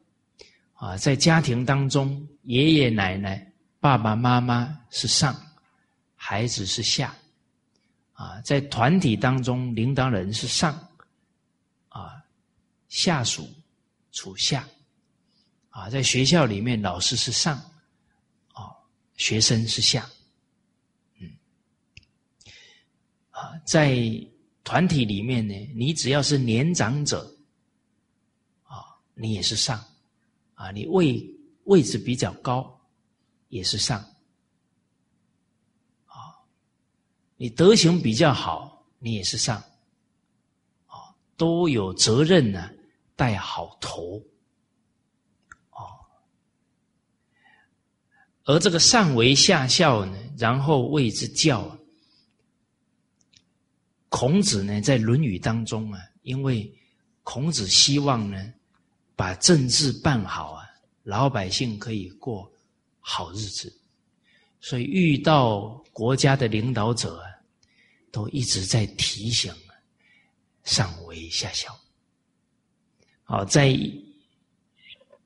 啊，在家庭当中，爷爷奶奶、爸爸妈妈是上，孩子是下啊，在团体当中，领导人是上。下属处下，啊，在学校里面，老师是上，啊，学生是下，嗯，啊，在团体里面呢，你只要是年长者，啊，你也是上，啊，你位位置比较高，也是上，啊，你德行比较好，你也是上。啊都有责任呢，带好头，哦。而这个上为下效呢，然后谓之教。孔子呢，在《论语》当中啊，因为孔子希望呢，把政治办好啊，老百姓可以过好日子，所以遇到国家的领导者啊，都一直在提醒。上为下效。好，在《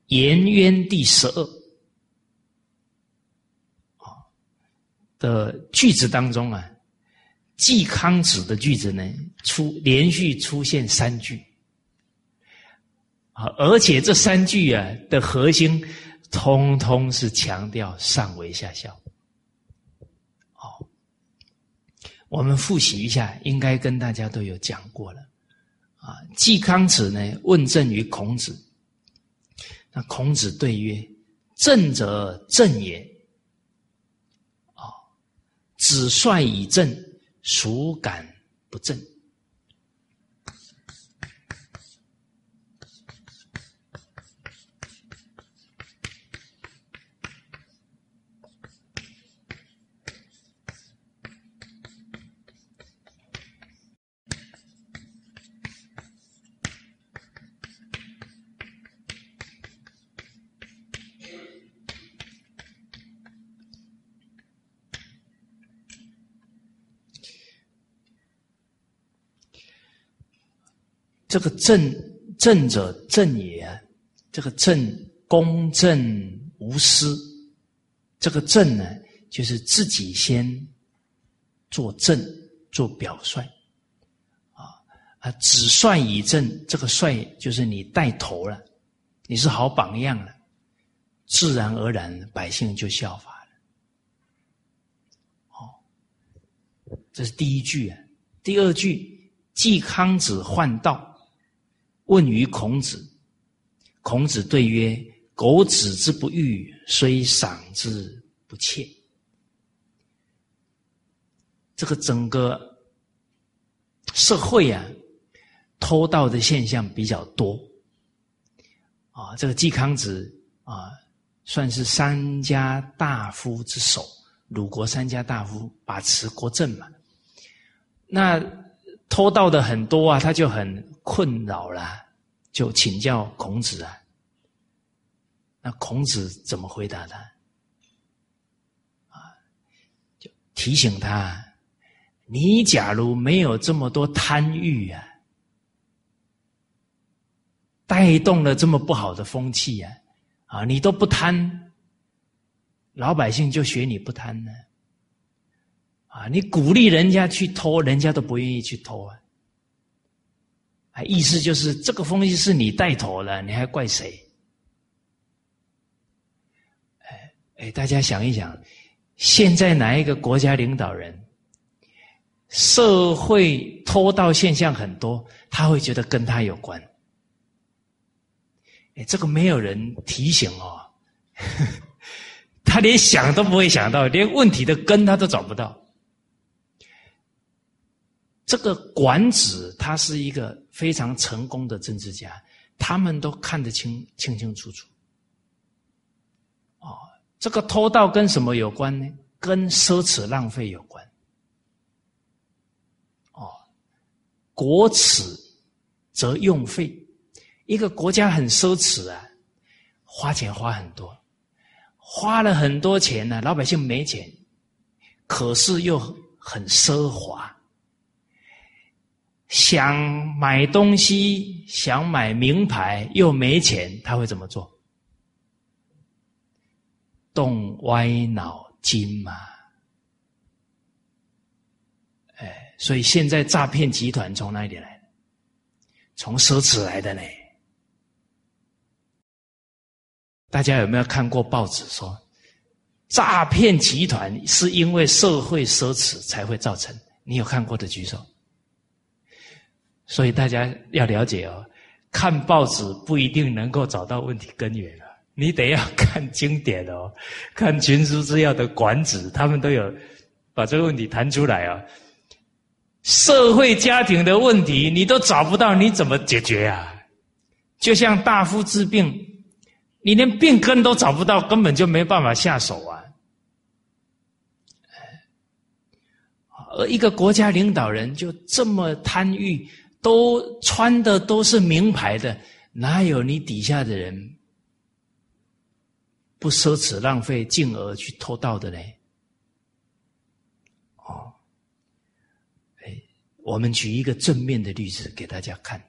颜渊》第十二啊的句子当中啊，季康子的句子呢，出连续出现三句啊，而且这三句啊的核心，通通是强调上为下效。好，我们复习一下，应该跟大家都有讲过了。啊，季康子呢问政于孔子，那孔子对曰：“政者正也。啊，子帅以正，孰敢不正？”这个正正者正也，这个正公正无私，这个正呢，就是自己先做正做表率，啊啊，子帅以正，这个帅就是你带头了，你是好榜样了，自然而然百姓就效法了。哦，这是第一句啊，第二句，季康子患道。问于孔子，孔子对曰：“苟子之不欲，虽赏之不窃。”这个整个社会啊，偷盗的现象比较多。啊，这个季康子啊，算是三家大夫之首，鲁国三家大夫把持国政嘛。那偷盗的很多啊，他就很。困扰了，就请教孔子啊。那孔子怎么回答他？啊，就提醒他：你假如没有这么多贪欲啊，带动了这么不好的风气啊，啊，你都不贪，老百姓就学你不贪呢。啊你鼓励人家去偷，人家都不愿意去偷啊。意思就是这个风气是你带头了，你还怪谁？哎哎，大家想一想，现在哪一个国家领导人，社会偷盗现象很多，他会觉得跟他有关？哎，这个没有人提醒哦，他连想都不会想到，连问题的根他都找不到。这个管子他是一个非常成功的政治家，他们都看得清清清楚楚。哦，这个偷盗跟什么有关呢？跟奢侈浪费有关。哦，国耻则用费，一个国家很奢侈啊，花钱花很多，花了很多钱呢，老百姓没钱，可是又很奢华。想买东西，想买名牌，又没钱，他会怎么做？动歪脑筋嘛！哎，所以现在诈骗集团从哪里来？从奢侈来的呢？大家有没有看过报纸说，诈骗集团是因为社会奢侈才会造成？你有看过的举手。所以大家要了解哦，看报纸不一定能够找到问题根源啊，你得要看经典哦，看群书之要的管子，他们都有把这个问题谈出来啊。社会家庭的问题你都找不到，你怎么解决啊？就像大夫治病，你连病根都找不到，根本就没办法下手啊。而一个国家领导人就这么贪欲。都穿的都是名牌的，哪有你底下的人不奢侈浪费，进而去偷盗的呢？哦，哎，我们举一个正面的例子给大家看。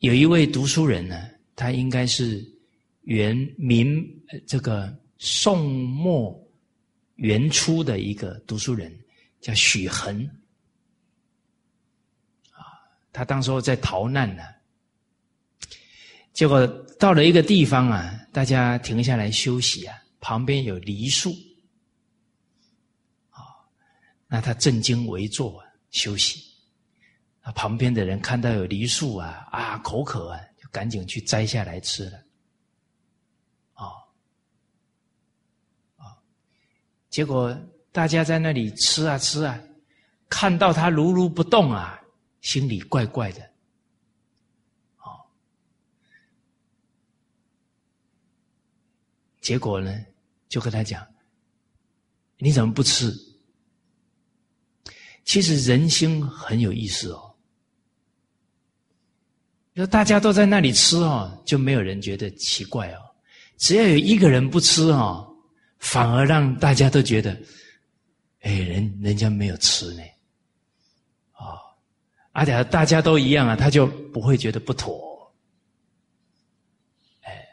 有一位读书人呢，他应该是元明这个宋末元初的一个读书人，叫许衡。他当时在逃难呢，结果到了一个地方啊，大家停下来休息啊，旁边有梨树，啊，那他正襟危坐休息，那旁边的人看到有梨树啊，啊，口渴啊，就赶紧去摘下来吃了，啊，啊，结果大家在那里吃啊吃啊，看到他如如不动啊。心里怪怪的，哦，结果呢，就跟他讲：“你怎么不吃？”其实人心很有意思哦。说大家都在那里吃哦，就没有人觉得奇怪哦。只要有一个人不吃哦，反而让大家都觉得，哎，人人家没有吃呢。而且大家都一样啊，他就不会觉得不妥，哎，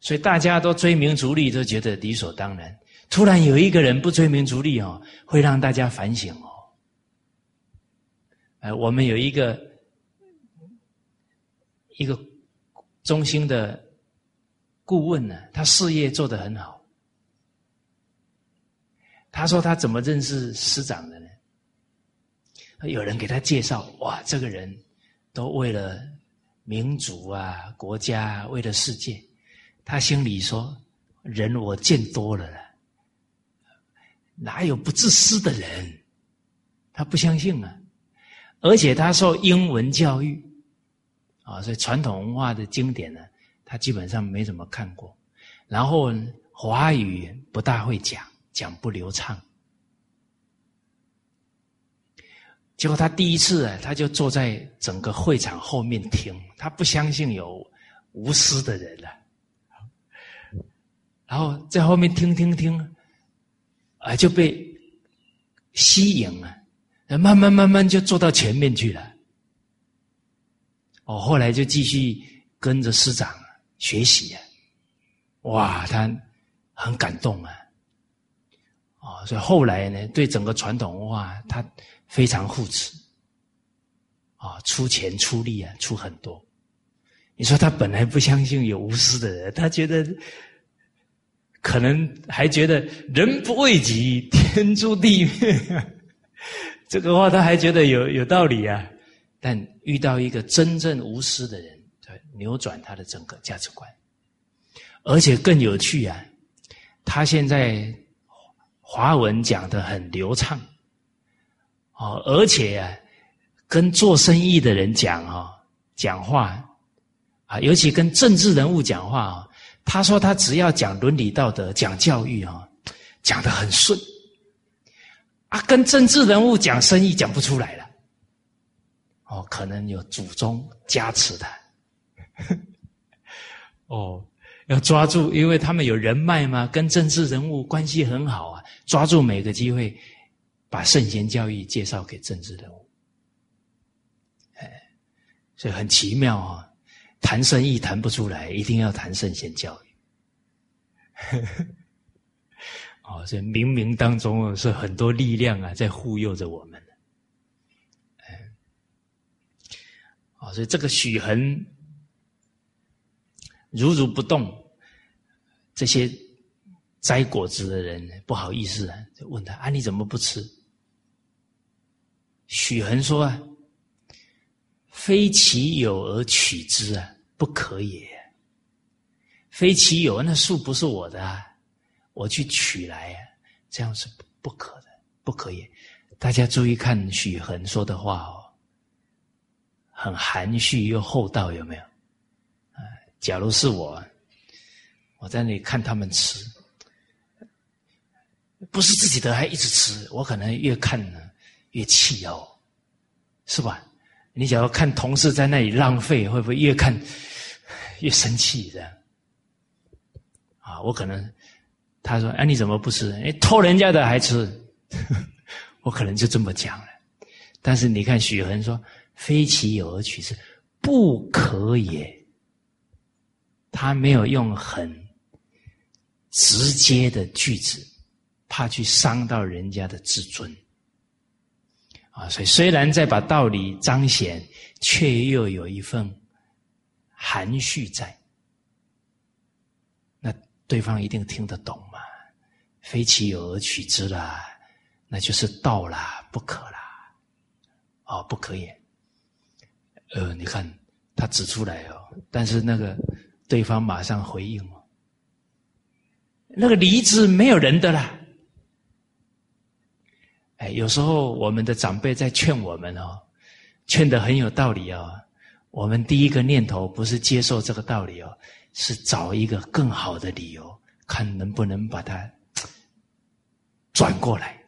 所以大家都追名逐利，都觉得理所当然。突然有一个人不追名逐利哦，会让大家反省哦。哎，我们有一个一个中心的顾问呢，他事业做得很好。他说他怎么认识师长的呢？有人给他介绍，哇，这个人都为了民族啊、国家，为了世界，他心里说：人我见多了了，哪有不自私的人？他不相信啊！而且他受英文教育啊，所以传统文化的经典呢，他基本上没怎么看过。然后华语不大会讲，讲不流畅。结果他第一次啊，他就坐在整个会场后面听，他不相信有无私的人了。然后在后面听听听，啊，就被吸引了，慢慢慢慢就坐到前面去了。哦，后来就继续跟着师长学习啊，哇，他很感动啊，所以后来呢，对整个传统文化他。非常护持，啊，出钱出力啊，出很多。你说他本来不相信有无私的人，他觉得可能还觉得人不为己，天诛地灭。这个话他还觉得有有道理啊。但遇到一个真正无私的人，对，扭转他的整个价值观，而且更有趣啊。他现在华文讲的很流畅。哦，而且，跟做生意的人讲啊，讲话啊，尤其跟政治人物讲话啊，他说他只要讲伦理道德、讲教育啊，讲的很顺。啊，跟政治人物讲生意讲不出来了。哦，可能有祖宗加持的。哦，要抓住，因为他们有人脉嘛，跟政治人物关系很好啊，抓住每个机会。把圣贤教育介绍给政治人物，哎，所以很奇妙啊！谈生意谈不出来，一定要谈圣贤教育。哦，所以冥冥当中是很多力量啊，在护佑着我们。哎，哦，所以这个许衡如如不动，这些摘果子的人不好意思啊，就问他：啊，你怎么不吃？许衡说啊：“非其有而取之啊，不可也。非其有，那树不是我的啊，我去取来啊，这样是不可的，不可以。大家注意看许衡说的话哦。”很含蓄又厚道，有没有？假如是我，我在那里看他们吃，不是自己的还一直吃，我可能越看呢越气哦，是吧？你假如看同事在那里浪费，会不会越看越生气？这样啊，我可能他说：“哎，你怎么不吃？哎，偷人家的还吃？” 我可能就这么讲了。但是你看许恒说。非其有而取之，不可也。他没有用很直接的句子，怕去伤到人家的自尊。啊，所以虽然在把道理彰显，却又有一份含蓄在。那对方一定听得懂嘛？非其有而取之啦，那就是道啦，不可啦。哦，不可以。呃，你看他指出来哦，但是那个对方马上回应哦，那个梨子没有人的啦。哎，有时候我们的长辈在劝我们哦，劝的很有道理哦。我们第一个念头不是接受这个道理哦，是找一个更好的理由，看能不能把它转过来。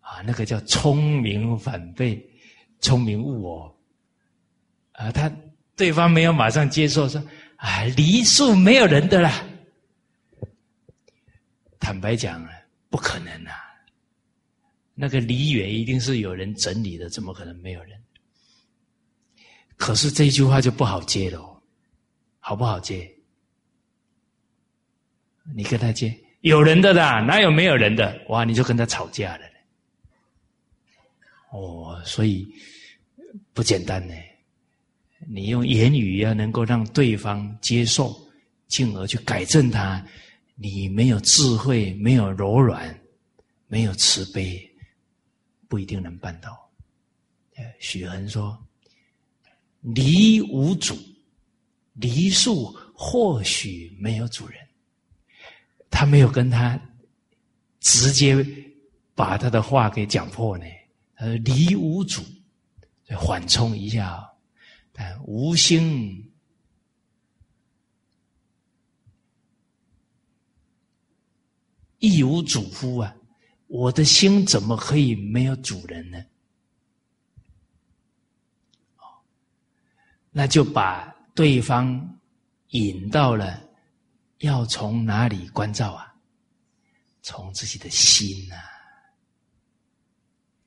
啊，那个叫聪明反被聪明误哦。啊，他对方没有马上接受，说：“啊，梨树没有人的啦。”坦白讲啊，不可能啊！那个梨园一定是有人整理的，怎么可能没有人？可是这句话就不好接了，好不好接？你跟他接，有人的啦，哪有没有人的？哇，你就跟他吵架了。哦，所以不简单呢。你用言语要能够让对方接受，进而去改正他。你没有智慧，没有柔软，没有慈悲，不一定能办到。许恒说：“梨无主，梨树或许没有主人。”他没有跟他直接把他的话给讲破呢。他说：“梨无主，缓冲一下。”但无心亦无主夫啊！我的心怎么可以没有主人呢？那就把对方引到了要从哪里关照啊？从自己的心呐！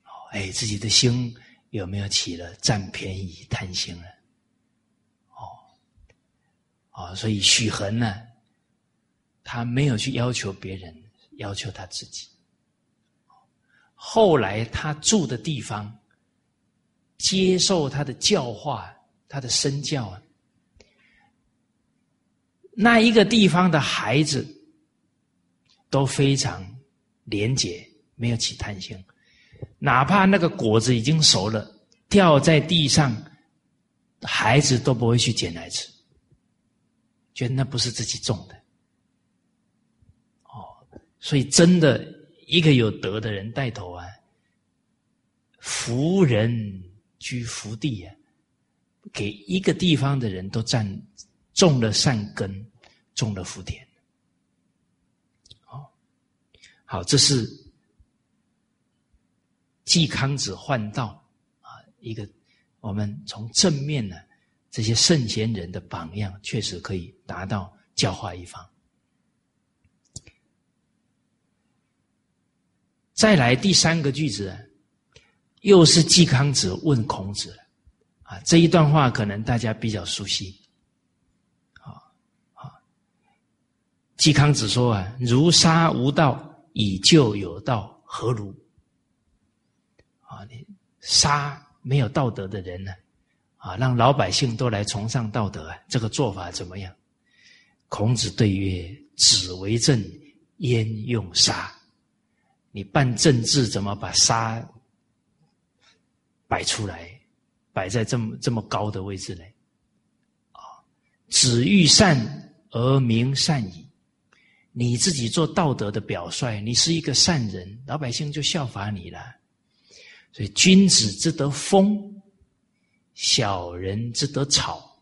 哦，哎，自己的心有没有起了占便宜、贪心了？啊所以许衡呢，他没有去要求别人，要求他自己。后来他住的地方，接受他的教化，他的身教啊，那一个地方的孩子都非常廉洁，没有起贪心，哪怕那个果子已经熟了，掉在地上，孩子都不会去捡来吃。觉得那不是自己种的，哦，所以真的一个有德的人带头啊，福人居福地啊，给一个地方的人都占种了善根，种了福田。哦，好，这是季康子换道啊，一个我们从正面呢。这些圣贤人的榜样，确实可以达到教化一方。再来第三个句子，又是季康子问孔子啊，这一段话可能大家比较熟悉。啊啊，季康子说啊：“如杀无道，以救有道，何如？”啊，你杀没有道德的人呢？啊让老百姓都来崇尚道德啊，这个做法怎么样？孔子对曰：“子为政，焉用杀？你办政治怎么把杀摆出来，摆在这么这么高的位置呢？啊，子欲善而民善矣。你自己做道德的表率，你是一个善人，老百姓就效法你了。所以，君子之得风。”小人之得草，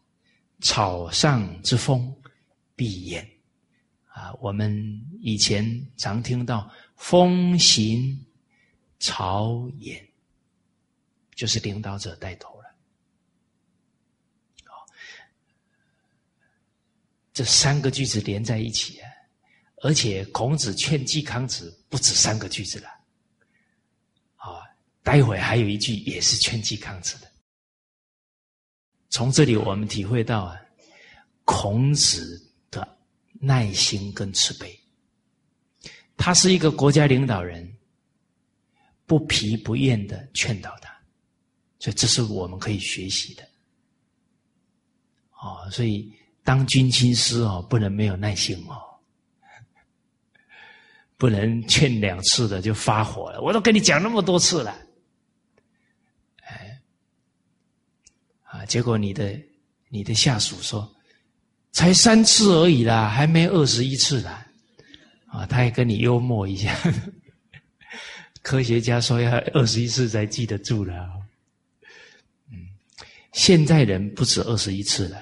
草上之风必偃。啊，我们以前常听到“风行草偃”，就是领导者带头了。这三个句子连在一起啊，而且孔子劝季康子不止三个句子了。啊，待会还有一句也是劝季康子的。从这里我们体会到啊，孔子的耐心跟慈悲。他是一个国家领导人，不疲不厌的劝导他，所以这是我们可以学习的。哦，所以当军亲师哦，不能没有耐心哦，不能劝两次的就发火了。我都跟你讲那么多次了。啊结果你的你的下属说，才三次而已啦，还没二十一次啦，啊，他也跟你幽默一下。科学家说要二十一次才记得住了，嗯，现在人不止二十一次了，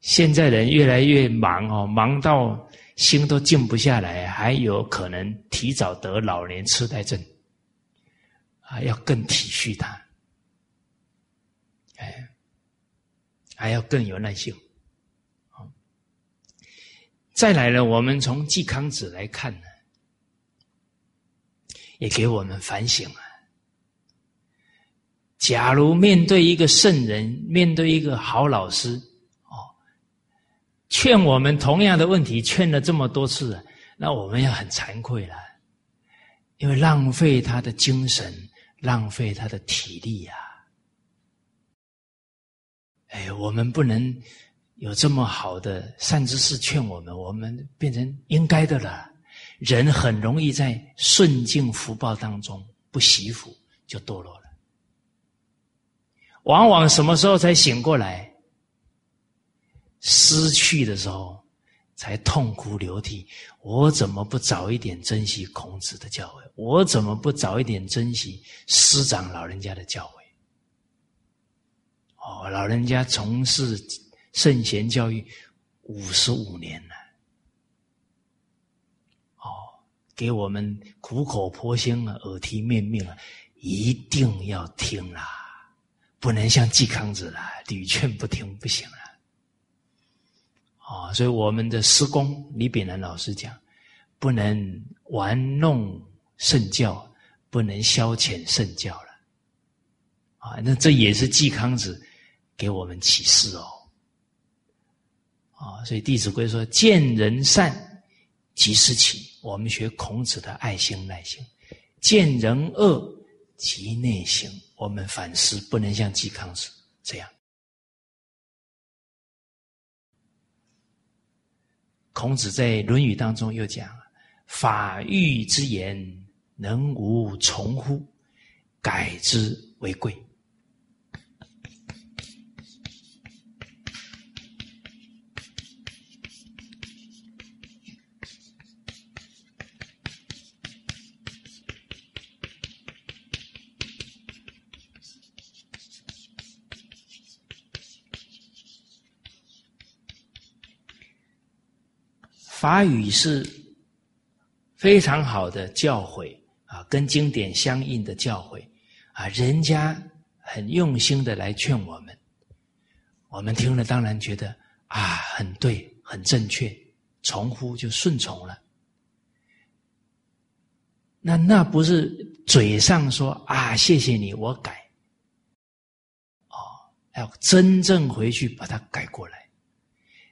现在人越来越忙哦，忙到心都静不下来，还有可能提早得老年痴呆症，啊，要更体恤他。还要更有耐性。好，再来呢，我们从季康子来看呢，也给我们反省了。假如面对一个圣人，面对一个好老师，哦，劝我们同样的问题，劝了这么多次，那我们要很惭愧了，因为浪费他的精神，浪费他的体力呀。哎，我们不能有这么好的善知识劝我们，我们变成应该的了。人很容易在顺境福报当中不惜福，就堕落了。往往什么时候才醒过来？失去的时候才痛哭流涕。我怎么不早一点珍惜孔子的教诲？我怎么不早一点珍惜师长老人家的教诲？哦，老人家从事圣贤教育五十五年了，哦，给我们苦口婆心啊，耳提面命啊，一定要听啦，不能像季康子啦，屡劝不听不行了。哦，所以我们的师公李炳南老师讲，不能玩弄圣教，不能消遣圣教了。啊，那这也是季康子。给我们启示哦，啊，所以《弟子规》说：“见人善，即思齐。”我们学孔子的爱心耐心；见人恶，即内省。我们反思，不能像嵇康子这样。孔子在《论语》当中又讲：“法欲之言，能无从乎？改之为贵。”法语是非常好的教诲啊，跟经典相应的教诲啊，人家很用心的来劝我们，我们听了当然觉得啊，很对，很正确，从乎就顺从了。那那不是嘴上说啊，谢谢你，我改，哦，要真正回去把它改过来。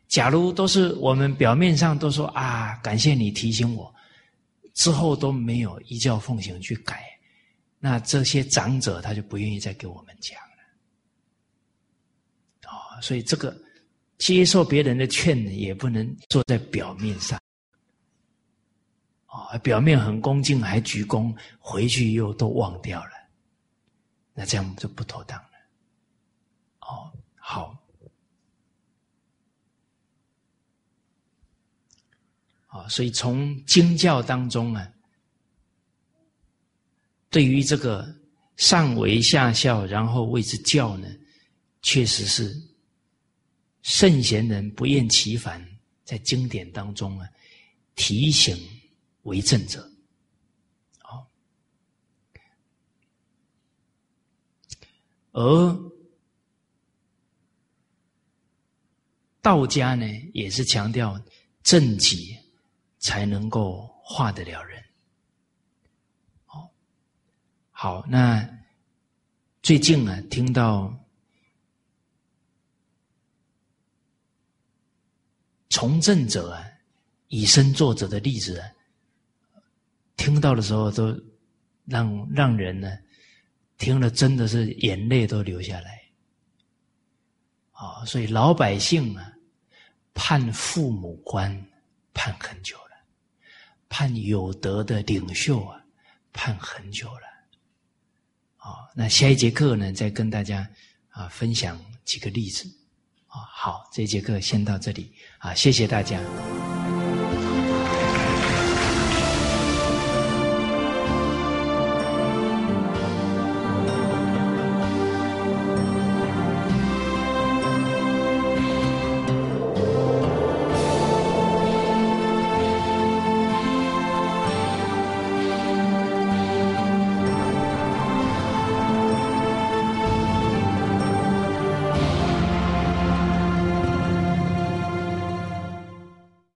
假如都是我们表面上都说啊，感谢你提醒我，之后都没有依教奉行去改，那这些长者他就不愿意再给我们讲了。啊，所以这个接受别人的劝，也不能坐在表面上，啊，表面很恭敬，还鞠躬，回去又都忘掉了，那这样就不妥当了。哦，好，啊，所以从经教当中啊，对于这个上为下效，然后谓之教呢，确实是圣贤人不厌其烦在经典当中啊提醒为政者，好，而。道家呢，也是强调正己才能够化得了人。好，好，那最近啊，听到从政者啊以身作则的例子，听到的时候都让让人呢听了真的是眼泪都流下来。啊，所以老百姓啊。判父母官判很久盼，有德的领袖啊，盼很久了。啊，那下一节课呢，再跟大家啊分享几个例子。啊，好，这节课先到这里啊，谢谢大家。